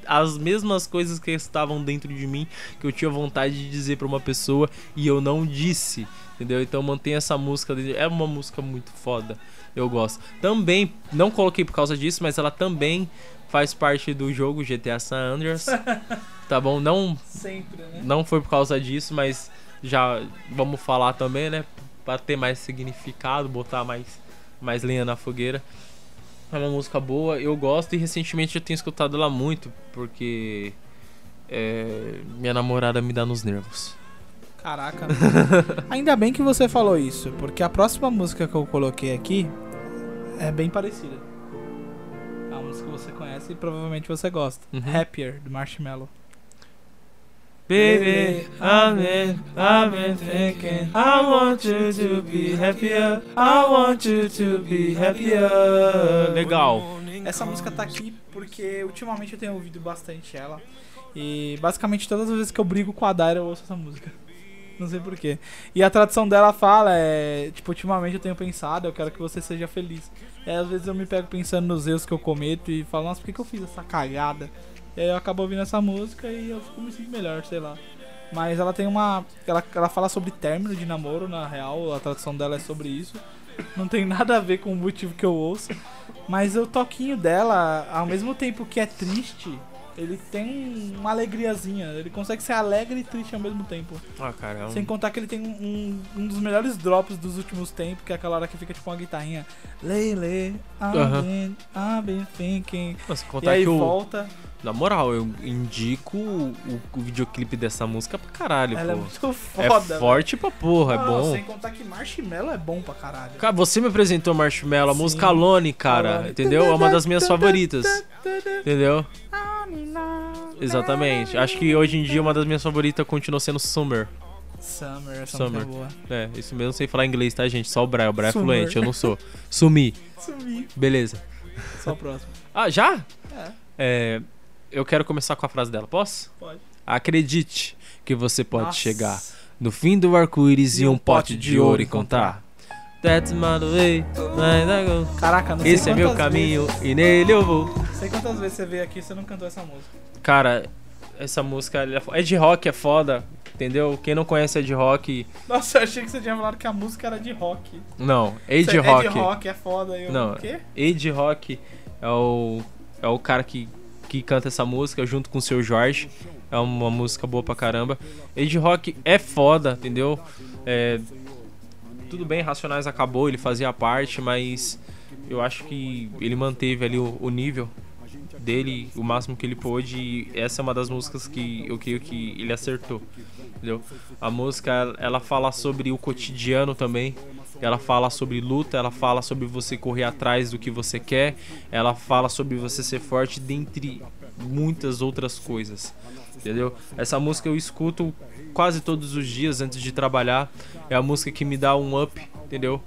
as mesmas coisas que estavam dentro de mim que eu tinha vontade de dizer pra uma pessoa e eu não disse, entendeu? Então mantenha essa música, é uma música muito foda, eu gosto. Também, não coloquei por causa disso, mas ela também faz parte do jogo GTA San Andreas, tá bom? Não Sempre, né? não foi por causa disso, mas já vamos falar também, né? Pra ter mais significado, botar mais, mais lenha na fogueira. É uma música boa, eu gosto e recentemente eu tenho escutado ela muito, porque é, minha namorada me dá nos nervos. Caraca. Ainda bem que você falou isso, porque a próxima música que eu coloquei aqui é bem parecida. É uma música que você conhece e provavelmente você gosta. Uhum. Happier, do Marshmallow. Baby, I've been thinking I want you to be happier I want you to be happier Legal Essa música tá aqui porque ultimamente eu tenho ouvido bastante ela. E basicamente todas as vezes que eu brigo com a Daira eu ouço essa música. Não sei porquê. E a tradução dela fala, é. Tipo, ultimamente eu tenho pensado, eu quero que você seja feliz. E aí, às vezes eu me pego pensando nos erros que eu cometo e falo, nossa, por que, que eu fiz essa cagada? E aí eu acabo ouvindo essa música e eu fico me sinto melhor, sei lá. Mas ela tem uma. Ela, ela fala sobre término de namoro, na real, a tradução dela é sobre isso. Não tem nada a ver com o motivo que eu ouço. Mas o toquinho dela, ao mesmo tempo que é triste, ele tem uma alegriazinha. Ele consegue ser alegre e triste ao mesmo tempo. Ah, cara, é. Sem contar que ele tem um, um dos melhores drops dos últimos tempos, que é aquela hora que fica tipo uma guitarrinha. Lele, I've, Aham. been, I've been thinking. Nossa, E contar aí que o... volta. Na moral, eu indico o, o videoclipe dessa música pra caralho, Ela é pô. muito É foda. forte pra porra, é Não, bom. Sem contar que Marshmallow é bom pra caralho. Cara, você me apresentou Marshmallow, a música Alone, cara, Alone. entendeu? É uma das minhas favoritas, entendeu? Exatamente. Acho que hoje em dia uma das minhas favoritas continua sendo Summer. Summer, essa Summer. música é boa. É, isso mesmo, sei falar inglês, tá, gente? Só o Brian, o Brian é Summer. fluente, eu não sou. Sumi, Sumi. beleza. Só o próximo. Ah, já? É, É, eu quero começar com a frase dela, posso? pode. Acredite que você pode Nossa. chegar no fim do arco-íris e um pote de ouro encontrar. That's my way, mas I go. Caraca, não sei Esse é meu quantas caminho e nele eu vou. Vezes, sei quantas vezes você veio aqui e você não cantou essa música. Cara, essa música é é de rock, é foda, entendeu? Quem não conhece é de rock, Nossa, eu achei que você tinha falado que a música era de rock. não, é Você- rock. É de rock, é foda. Eu, Não. O quê? E de rock É o, é o cara que, que canta essa música junto com o seu Jorge. É uma música boa pra caramba. Ed Rock é foda, entendeu? É, tudo bem, Racionais acabou, ele fazia parte, mas eu acho que ele manteve ali o, o nível dele, o máximo que ele pôde. E essa é uma das músicas que eu creio que ele acertou. Entendeu? A música ela fala sobre o cotidiano também. Ela fala sobre luta, ela fala sobre você correr atrás do que você quer, ela fala sobre você ser forte, dentre muitas outras coisas. Entendeu? Essa música eu escuto quase todos os dias antes de trabalhar. É a música que me dá um up, entendeu?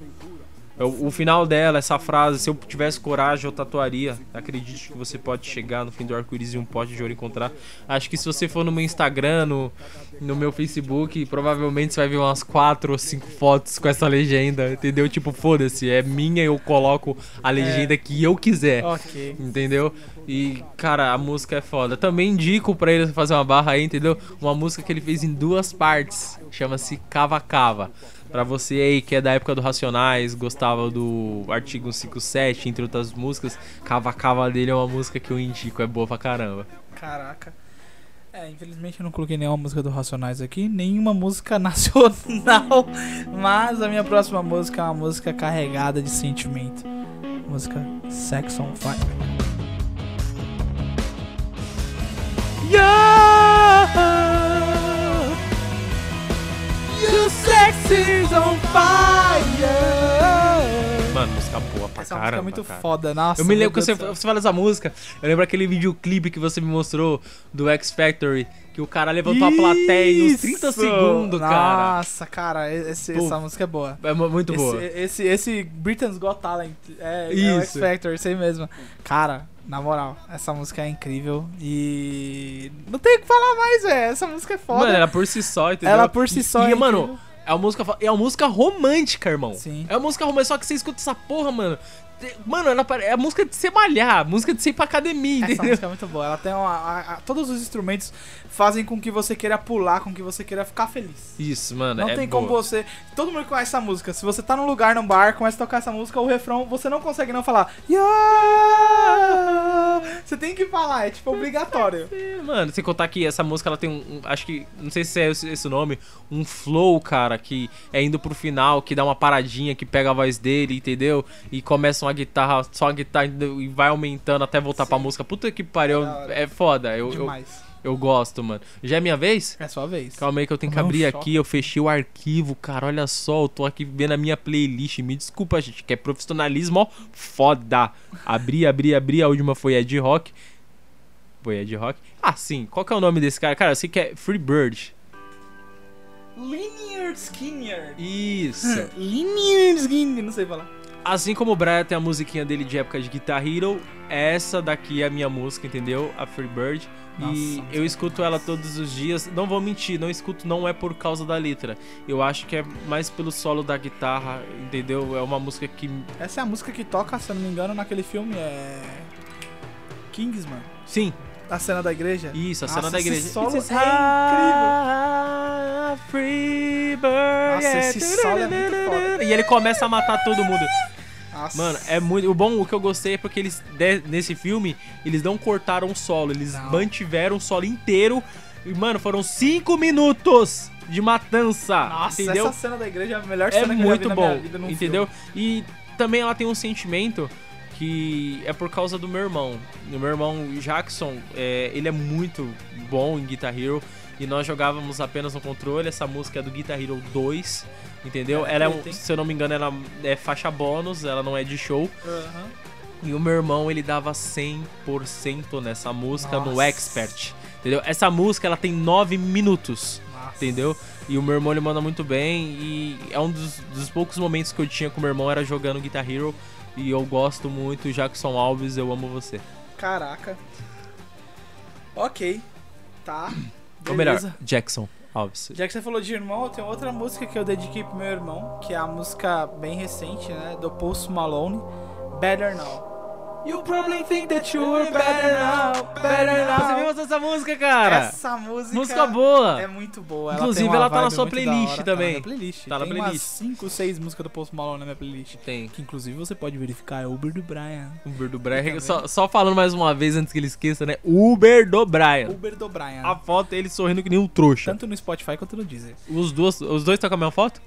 É O, o final dela, essa frase, se eu tivesse coragem, eu tatuaria. Acredite que você pode chegar no fim do arco-íris e um pote de ouro encontrar. Acho que se você for no meu Instagram, no, no meu Facebook, provavelmente você vai ver umas quatro ou cinco fotos com essa legenda, entendeu? Tipo, foda-se, é minha, eu coloco a legenda que eu quiser. Ok. Entendeu? E, cara, a música é foda. Também indico pra ele fazer uma barra aí, entendeu? Uma música que ele fez em duas partes. Chama-se Cava Cava. Pra você aí que é da época do Racionais, gostava do Artigo 57, entre outras músicas, Cava Cava dele é uma música que eu indico, é boa pra caramba. Caraca. É, infelizmente eu não coloquei nenhuma música do Racionais aqui, nenhuma música nacional, mas a minha próxima música é uma música carregada de sentimento. Música Sex on Fire. You sex on fire. Mano, música boa pra Essa caramba. música é muito cara. foda, nossa. Eu me lembro que você, você fala essa música. Eu lembro aquele videoclipe que você me mostrou do X Factory, que o cara levantou a plateia em uns 30 Isso! segundos, cara. Nossa, cara, esse- Pô, essa música é boa. É mu- muito esse, boa. Esse, esse Britain's Got Talent é, é o X Isso. Factor, isso aí mesmo. Cara, na moral, essa música é incrível e. Não tem o que falar mais, velho. Essa música é foda. Mano, ela por si só, entendeu? Ela por si só E, é mano, incrível. É uma música, é uma música romântica, irmão. Sim. É uma música romântica, só que você escuta essa porra, mano. Mano, ela pare- é a música de você malhar, música de você ir pra academia, Essa entendeu? música é muito boa. Ela tem uma. a- a- todos os instrumentos fazem com que você queira pular, com que você queira ficar feliz. Isso, mano. Não é tem boa. como você. Todo mundo conhece essa música. Se você tá num lugar, num bar, começa a tocar essa música, o refrão, você não consegue não falar. "Yeah". Você tem que falar, é tipo obrigatório. É, Mano, sem contar que essa música ela tem um, um- Acho que. Não sei se é esse, esse o nome. Um flow, cara, que é indo pro final, que dá uma paradinha, que pega a voz dele, entendeu? E começa uma guitarra, só uma guitarra e vai aumentando até voltar pra Sim. música. Puta que pariu. É foda. Eu, eu, Demais. eu gosto, mano. Já é minha vez? É sua vez. Calma aí que eu tenho que abrir aqui, eu fechei o arquivo, cara, olha só, eu tô aqui vendo a minha playlist, me desculpa, gente, que é profissionalismo, ó, foda. Abri, abri, abri, a última foi Ed Rock. Foi Ed Rock. Ah, sim, qual que é o nome desse cara? Cara, eu sei que é Free Bird. Linear Skinner. Isso. Linear Skinner, não sei falar. Assim como o Brian tem a musiquinha dele de época de Guitar Hero, essa daqui é a minha música, entendeu? A Free Bird. Nossa, e eu escuto ela todos os dias. Não vou mentir, não escuto não é por causa da letra. Eu acho que é mais pelo solo da guitarra, entendeu? É uma música que. Essa é a música que toca, se eu não me engano, naquele filme é. Kingsman. Sim, A cena da igreja. isso, a cena Nossa, da esse igreja. solo It's é a Free bird. Nossa, esse solo é muito foda. E ele começa a matar todo mundo. Nossa. Mano, é muito. O bom, o que eu gostei é porque eles, nesse filme, eles não cortaram o solo, eles Não. mantiveram o solo inteiro. E, mano, foram cinco minutos de matança. Nossa, entendeu? essa cena da igreja é a melhor É cena que eu já vi muito na bom, minha vida num entendeu? filme. E também ela tem um sentimento que é por causa do meu irmão. O meu irmão Jackson, é, ele é muito bom em Guitar Hero. E nós jogávamos apenas no controle. Essa música é do Guitar Hero 2, entendeu? É, ela é, um, se eu não me engano, ela é faixa bônus, ela não é de show. Aham. E o meu irmão, ele dava 100% nessa música no Nossa. Expert. Entendeu? Essa música, ela tem 9 minutos. Nossa. Entendeu? E o meu irmão, ele manda muito bem. E é um dos, dos poucos momentos que eu tinha com o meu irmão, era jogando Guitar Hero. E eu gosto muito. Jackson Alves, eu amo você. Caraca. Ok. Tá. Ou melhor, Beleza. Jackson Alves. Já que você falou de irmão, tenho outra música que eu dediquei pro meu irmão, que é a música bem recente, né? Do Post Malone, Better Now. You probably think that you were better now, better now. Você viu essa música, cara? Essa música. Música boa. É muito boa. Inclusive, ela tá na sua playlist hora. também. Tá na playlist. Tá na tem playlist. umas 5, 6 músicas do Post Malone na minha playlist. Tem. Que inclusive você pode verificar, é Uber do Brian. Uber do Brian. Só, só falando mais uma vez antes que ele esqueça, né? Uber do Brian. Uber do Brian. A foto é ele sorrindo que nem um trouxa. Tanto no Spotify quanto no Deezer. Os, dois, os dois estão com a mesma foto?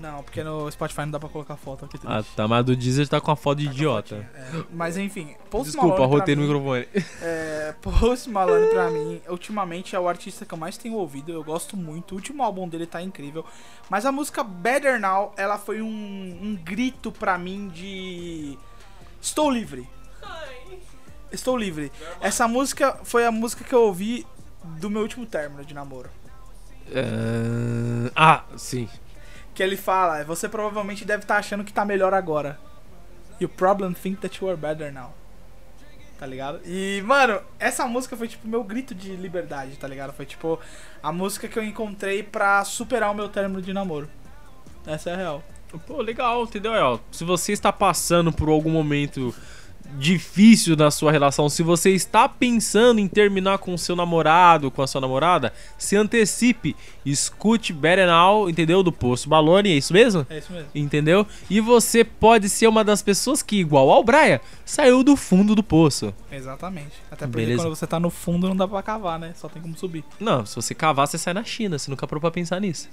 Não, porque no Spotify não dá pra colocar foto aqui. Ah, tá. Mas do Deezer tá com a foto de idiota. É, mas enfim, Post Desculpa, Malone pra arrotei no microfone. É, Post Malone pra mim, ultimamente é o artista que eu mais tenho ouvido. Eu gosto muito. O último álbum dele tá incrível. Mas a música Better Now, ela foi um, um grito pra mim de. Estou livre. Estou livre. Essa música foi a música que eu ouvi do meu último término de namoro. É, Ah, sim. Que ele fala, você provavelmente deve estar achando que tá melhor agora. You problem think that you are better now. Tá ligado? E, mano, essa música foi tipo meu grito de liberdade, tá ligado? Foi tipo a música que eu encontrei pra superar o meu término de namoro. Essa é a real. Pô, legal, entendeu? Se você está passando por algum momento difícil na sua relação, se você está pensando em terminar com seu namorado, com a sua namorada, se antecipe, escute Better Now, entendeu? Do Poço Balone, é isso mesmo? É isso mesmo. Entendeu? E você pode ser uma das pessoas que, igual ao Brian, saiu do fundo do poço. Exatamente. Até porque Beleza. quando você tá no fundo não dá pra cavar, né? Só tem como subir. Não, se você cavar, você sai na China. Você nunca parou pra pensar nisso.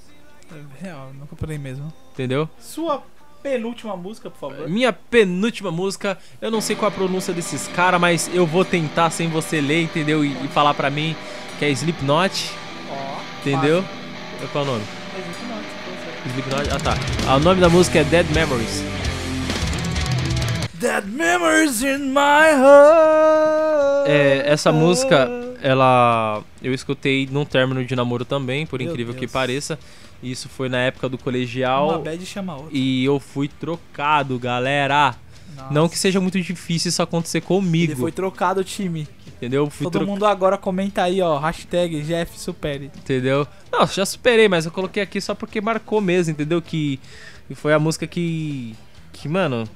É real, nunca parei mesmo. Entendeu? Sua penúltima música, por favor. Minha penúltima música, eu não sei qual a pronúncia desses caras, mas eu vou tentar sem você ler, entendeu? E, e falar pra mim que é Slipknot, Ó. entendeu? Qual é o nome? fácil. Você consegue. Slipknot? Ah tá. Ah, o nome da música é Dead Memories. Dead memories in my heart. É, essa música, ela eu escutei num término de namoro também, por Meu incrível que Deus. pareça. Isso foi na época do Uma colegial bad chama outra. e eu fui trocado, galera. Nossa. Não que seja muito difícil isso acontecer Ele comigo, foi trocado o time. entendeu? Eu Fui Todo mundo agora comenta aí, ó. Hashtag Jeff Supere. Entendeu? Não, já superei, mas eu coloquei aqui só porque marcou mesmo, entendeu? Que foi a música que. Que, mano.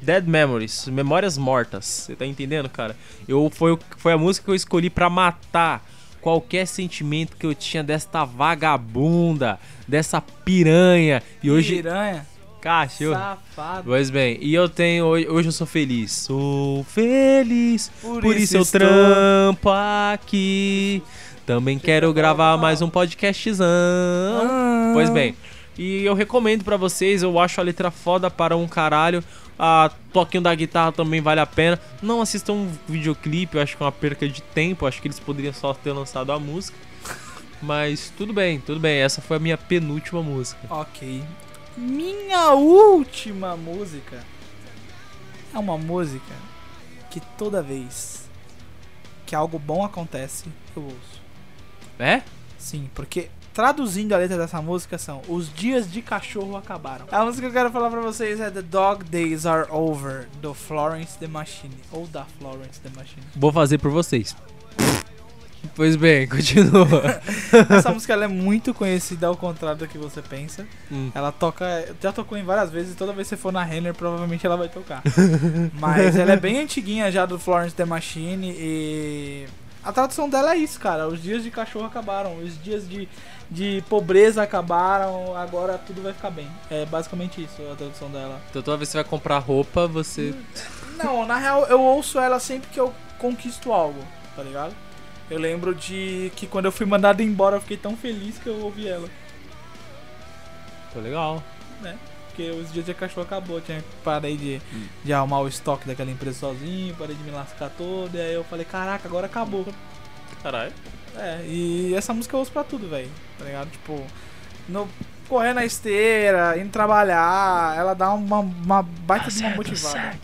Dead Memories, Memórias Mortas. Você tá entendendo, cara? Eu, foi, foi a música que eu escolhi pra matar qualquer sentimento que eu tinha desta vagabunda, dessa piranha. E hoje. Piranha. Cachorro. Safado. Pois bem, e eu tenho. Hoje hoje eu sou feliz. Sou feliz. Por, isso, eu estou- trampo aqui. Também quero gravar mais um podcastzão. Ah. Pois bem, e eu recomendo pra vocês, eu acho a letra foda para um caralho. A toquinho da guitarra também vale a pena. Não assistam um videoclipe, eu acho que é uma perca de tempo. Acho que eles poderiam só ter lançado a música. Mas tudo bem, tudo bem. Essa foi a minha penúltima música. Ok. Minha última música é uma música que toda vez que algo bom acontece, eu ouço. É? Sim, porque traduzindo a letra dessa música são Os dias de cachorro acabaram. A música que eu quero falar pra vocês é The Dog Days Are Over, do Florence The Machine. Ou da Florence The Machine. Vou fazer por vocês. Pois bem, continua. Essa música ela é muito conhecida ao contrário do que você pensa. Hum. Ela toca, já tocou em várias vezes e toda vez que você for na Renner, provavelmente ela vai tocar. Mas ela é bem antiguinha já do Florence The Machine e a tradução dela é isso, cara. Os dias de cachorro acabaram, os dias de, de pobreza acabaram, agora tudo vai ficar bem. É basicamente isso a tradução dela. Então toda vez que você vai comprar roupa, você. Não, na real eu ouço ela sempre que eu conquisto algo, tá ligado? Eu lembro de que quando eu fui mandado embora eu fiquei tão feliz que eu ouvi ela. Tô legal. Porque os dias de cachorro acabou, tinha parei de, de arrumar o estoque daquela empresa sozinho, parei de me lascar todo, e aí eu falei, caraca, agora acabou. Caralho. É, e essa música eu ouço pra tudo, velho. Tá ligado? Tipo, no, correr na esteira, indo trabalhar, ela dá uma, uma baita de uma motivada.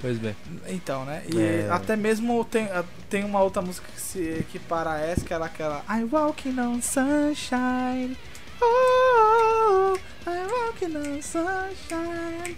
Pois bem. Então, né? E É. até mesmo tem, tem uma outra música que, se, que para essa, que era aquela I walking on sunshine. Oh, I walking on sunshine.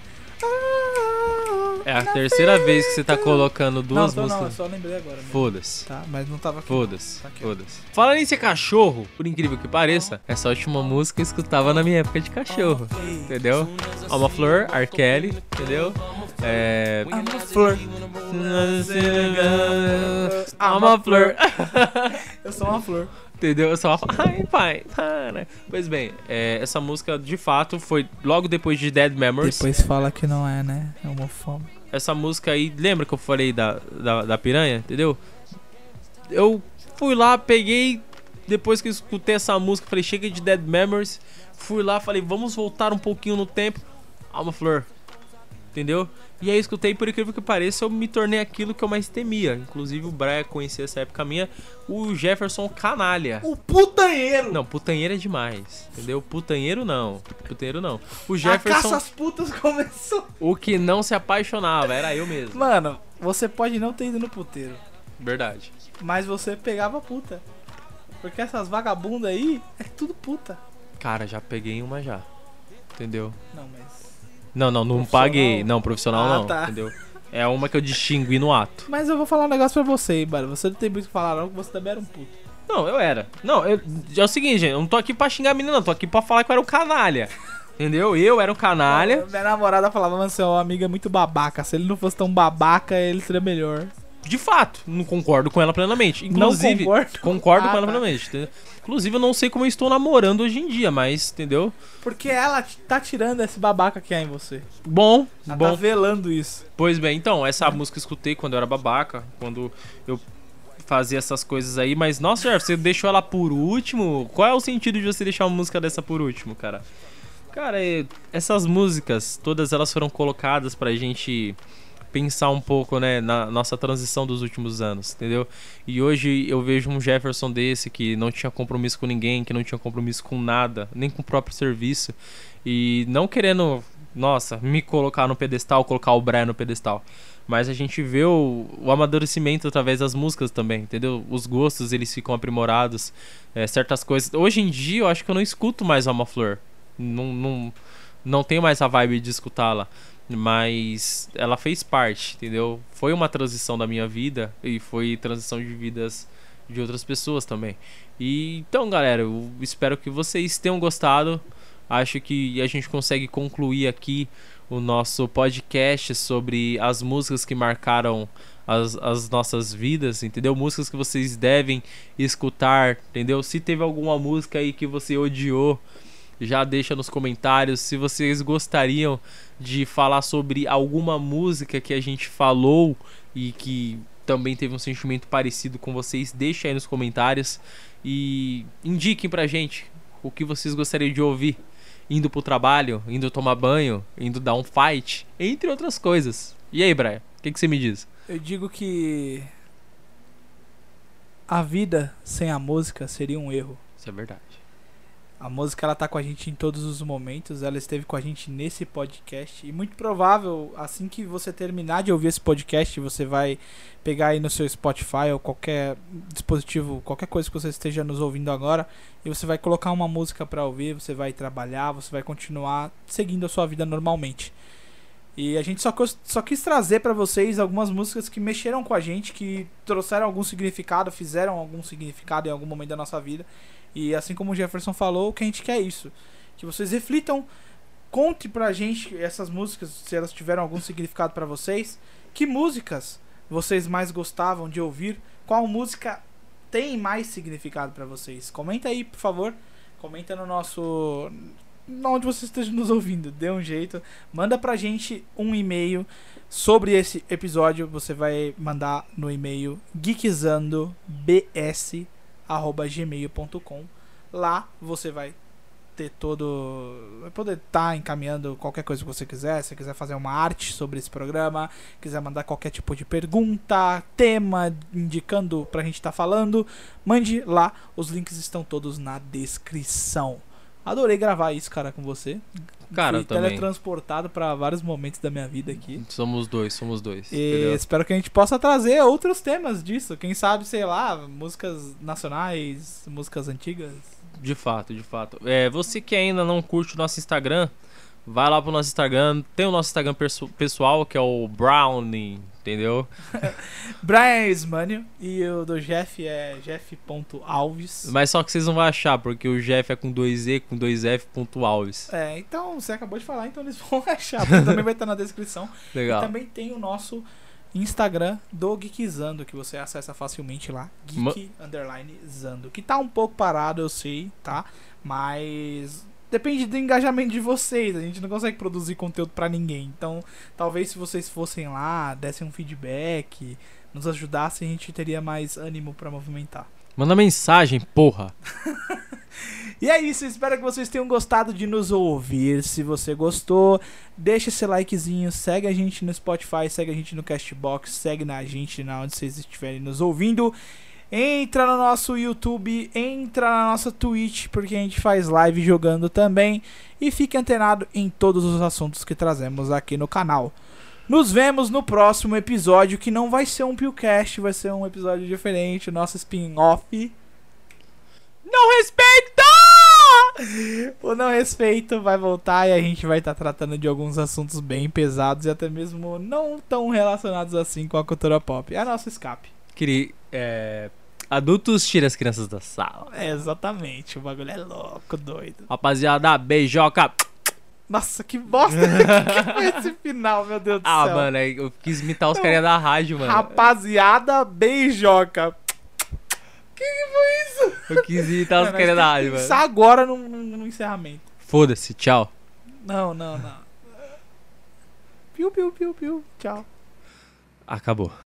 É a terceira vez que você tá colocando duas não, tô, não, eu músicas. só lembrei agora. Foda-se. Tá, mas não tava aqui. Foda-se, Tá foda-se. Falando em ser cachorro, por incrível que pareça, essa última música eu escutava na minha época de cachorro. Entendeu? Alma Flor, R. Kelly, entendeu? É. I'm a flirt. I'm a flirt. Eu sou uma flor. Entendeu? Eu só ai pai, para. Pois bem, é, essa música de fato foi logo depois de Dead Memories. Depois fala que não é, né? É homofóbico. Essa música aí, lembra que eu falei da, da, da piranha? Entendeu? Eu fui lá, peguei. Depois que eu escutei essa música, falei, chega de Dead Memories. Fui lá, falei, vamos voltar um pouquinho no tempo. Alma Flor. Entendeu? E aí eu escutei, por incrível que pareça, eu me tornei aquilo que eu mais temia. Inclusive o Brian conhecia essa época minha, o Jefferson Canalha. O putanheiro! Não, putanheiro é demais. Entendeu? Putanheiro não. Putanheiro não. O A caça Jefferson, às putas começou. o que não se apaixonava, era eu mesmo. Mano, você pode não ter ido no puteiro, Verdade. mas você pegava puta. Porque essas vagabundas aí é tudo puta. Cara, já peguei uma já. Entendeu? Não, mas. Não, não, não paguei. Não, profissional Ah, não. tá. Entendeu? É uma que eu distingui no ato. Mas eu vou falar um negócio pra você, mano. Você não tem muito o que falar, não, que você também era um puto. Não, eu era. Não, eu, é o seguinte, gente. Eu não tô aqui pra xingar a menina, não. Tô aqui pra falar que eu era um canalha. Entendeu? Eu era um canalha. Minha namorada falava, mano, seu amigo é muito babaca. Se ele não fosse tão babaca, ele seria melhor. De fato, não concordo com ela plenamente. Inclusive, não concordo. concordo Ah, com ela plenamente. entendeu? Inclusive, eu não sei como eu estou namorando hoje em dia, mas, entendeu? Porque ela tá tirando esse babaca que há em você. Bom, Ela bom. tá velando isso. Pois bem, então, essa música eu escutei quando eu era babaca, quando eu fazia essas coisas aí, mas nossa, Jeff, você deixou ela por último? Qual é o sentido de você deixar uma música dessa por último, cara? Cara, é- essas músicas, todas elas foram colocadas pra gente pensar um pouco, né, na nossa transição dos últimos anos, entendeu? E hoje eu vejo um Jefferson desse que não tinha compromisso com ninguém, que não tinha compromisso com nada, nem com o próprio serviço, e não querendo, nossa, me colocar no pedestal, colocar o Brian no pedestal. Mas a gente vê o, o amadurecimento através das músicas também, entendeu? Os gostos, eles ficam aprimorados, é, certas coisas. Hoje em dia, eu acho que eu não escuto mais Alma Flor. Não, não, não tenho mais a vibe de escutá-la. Mas ela fez parte, entendeu? Foi uma transição da minha vida e foi transição de vidas de outras pessoas também. E então, galera, eu espero que vocês tenham gostado. Acho que a gente consegue concluir aqui o nosso podcast sobre as músicas que marcaram as, as nossas vidas, entendeu? Músicas que vocês devem escutar, entendeu? Se teve alguma música aí que você odiou, já deixa nos comentários. Se vocês gostariam de falar sobre alguma música que a gente falou e que também teve um sentimento parecido com vocês, deixa aí nos comentários e indiquem pra gente o que vocês gostariam de ouvir. Indo pro trabalho, indo tomar banho, indo dar um fight, entre outras coisas. E aí, Brian, o que, que você me diz? Eu digo que. A vida sem a música seria um erro. Isso é verdade. A música ela tá com a gente em todos os momentos, ela esteve com a gente nesse podcast e muito provável, assim que você terminar de ouvir esse podcast, você vai pegar aí no seu Spotify ou qualquer dispositivo, qualquer coisa que você esteja nos ouvindo agora, e você vai colocar uma música pra ouvir, você vai trabalhar, você vai continuar seguindo a sua vida normalmente. E a gente só, só quis trazer pra vocês algumas músicas que mexeram com a gente, que trouxeram algum significado, fizeram algum significado em algum momento da nossa vida. E assim como o Jefferson falou, o que a gente quer é isso. Que vocês reflitam, conte pra gente essas músicas, se elas tiveram algum significado pra vocês. Que músicas vocês mais gostavam de ouvir? Qual música tem mais significado pra vocês? Comenta aí, por favor. Comenta no nosso. Onde você esteja nos ouvindo, dê um jeito. Manda pra gente um e-mail sobre esse episódio. Você vai mandar no e-mail geekzandobs.gmail.com. Lá você vai ter todo. Vai poder estar encaminhando qualquer coisa que você quiser. Se quiser fazer uma arte sobre esse programa, quiser mandar qualquer tipo de pergunta, tema, indicando pra gente estar falando, mande lá. Os links estão todos na descrição. Adorei gravar isso, cara, com você. Cara, Fui eu também. teletransportado pra vários momentos da minha vida aqui. Somos dois, somos dois. E espero que a gente possa trazer outros temas disso. Quem sabe, sei lá, músicas nacionais, músicas antigas. De fato, de fato. É, você que ainda não curte o nosso Instagram, Vai lá pro nosso Instagram. Tem o nosso Instagram pessoal, que é o Brownie, entendeu? Brian Ismânio e o do Jeff é jeff.alves. Mas só que vocês não vão achar, porque o Jeff é com dois E, com dois F, ponto Alves. É, então você acabou de falar, então eles vão achar, também vai estar na descrição. E Legal. também tem o nosso Instagram do Geekzando, que você acessa facilmente lá. Geek underline Zando. Que tá um pouco parado, eu sei, tá? Mas depende do engajamento de vocês. A gente não consegue produzir conteúdo pra ninguém. Então, talvez se vocês fossem lá, dessem um feedback, nos ajudassem, a gente teria mais ânimo pra movimentar. Manda mensagem, porra. E é isso, espero que vocês tenham gostado de nos ouvir. Se você gostou, deixa esse likezinho, segue a gente no Spotify, segue a gente no Castbox, segue na gente na onde vocês estiverem nos ouvindo. Entra no nosso YouTube, entra na nossa Twitch, porque a gente faz live jogando também. E fique antenado em todos os assuntos que trazemos aqui no canal. Nos vemos no próximo episódio, que não vai ser um Pillcast, vai ser um episódio diferente, nosso spin-off. Não respeita! O não respeito vai voltar e a gente vai estar tratando de alguns assuntos bem pesados e até mesmo não tão relacionados assim com a cultura pop. É nosso escape. Queria. É... Adultos tira as crianças da sala. É, exatamente. O bagulho é louco, doido. Rapaziada, beijoca. Nossa, que bosta que foi esse final, meu Deus do Ah, céu. mano, é- eu quis imitar os carinha da rádio, mano. Rapaziada, beijoca. Que que foi isso? Eu quis imitar os Mano, nós da rádio, pensar mano. agora no, no- no encerramento. Foda-se, tchau. Não, não, não. Piu, piu, piu, piu. Tchau. Acabou.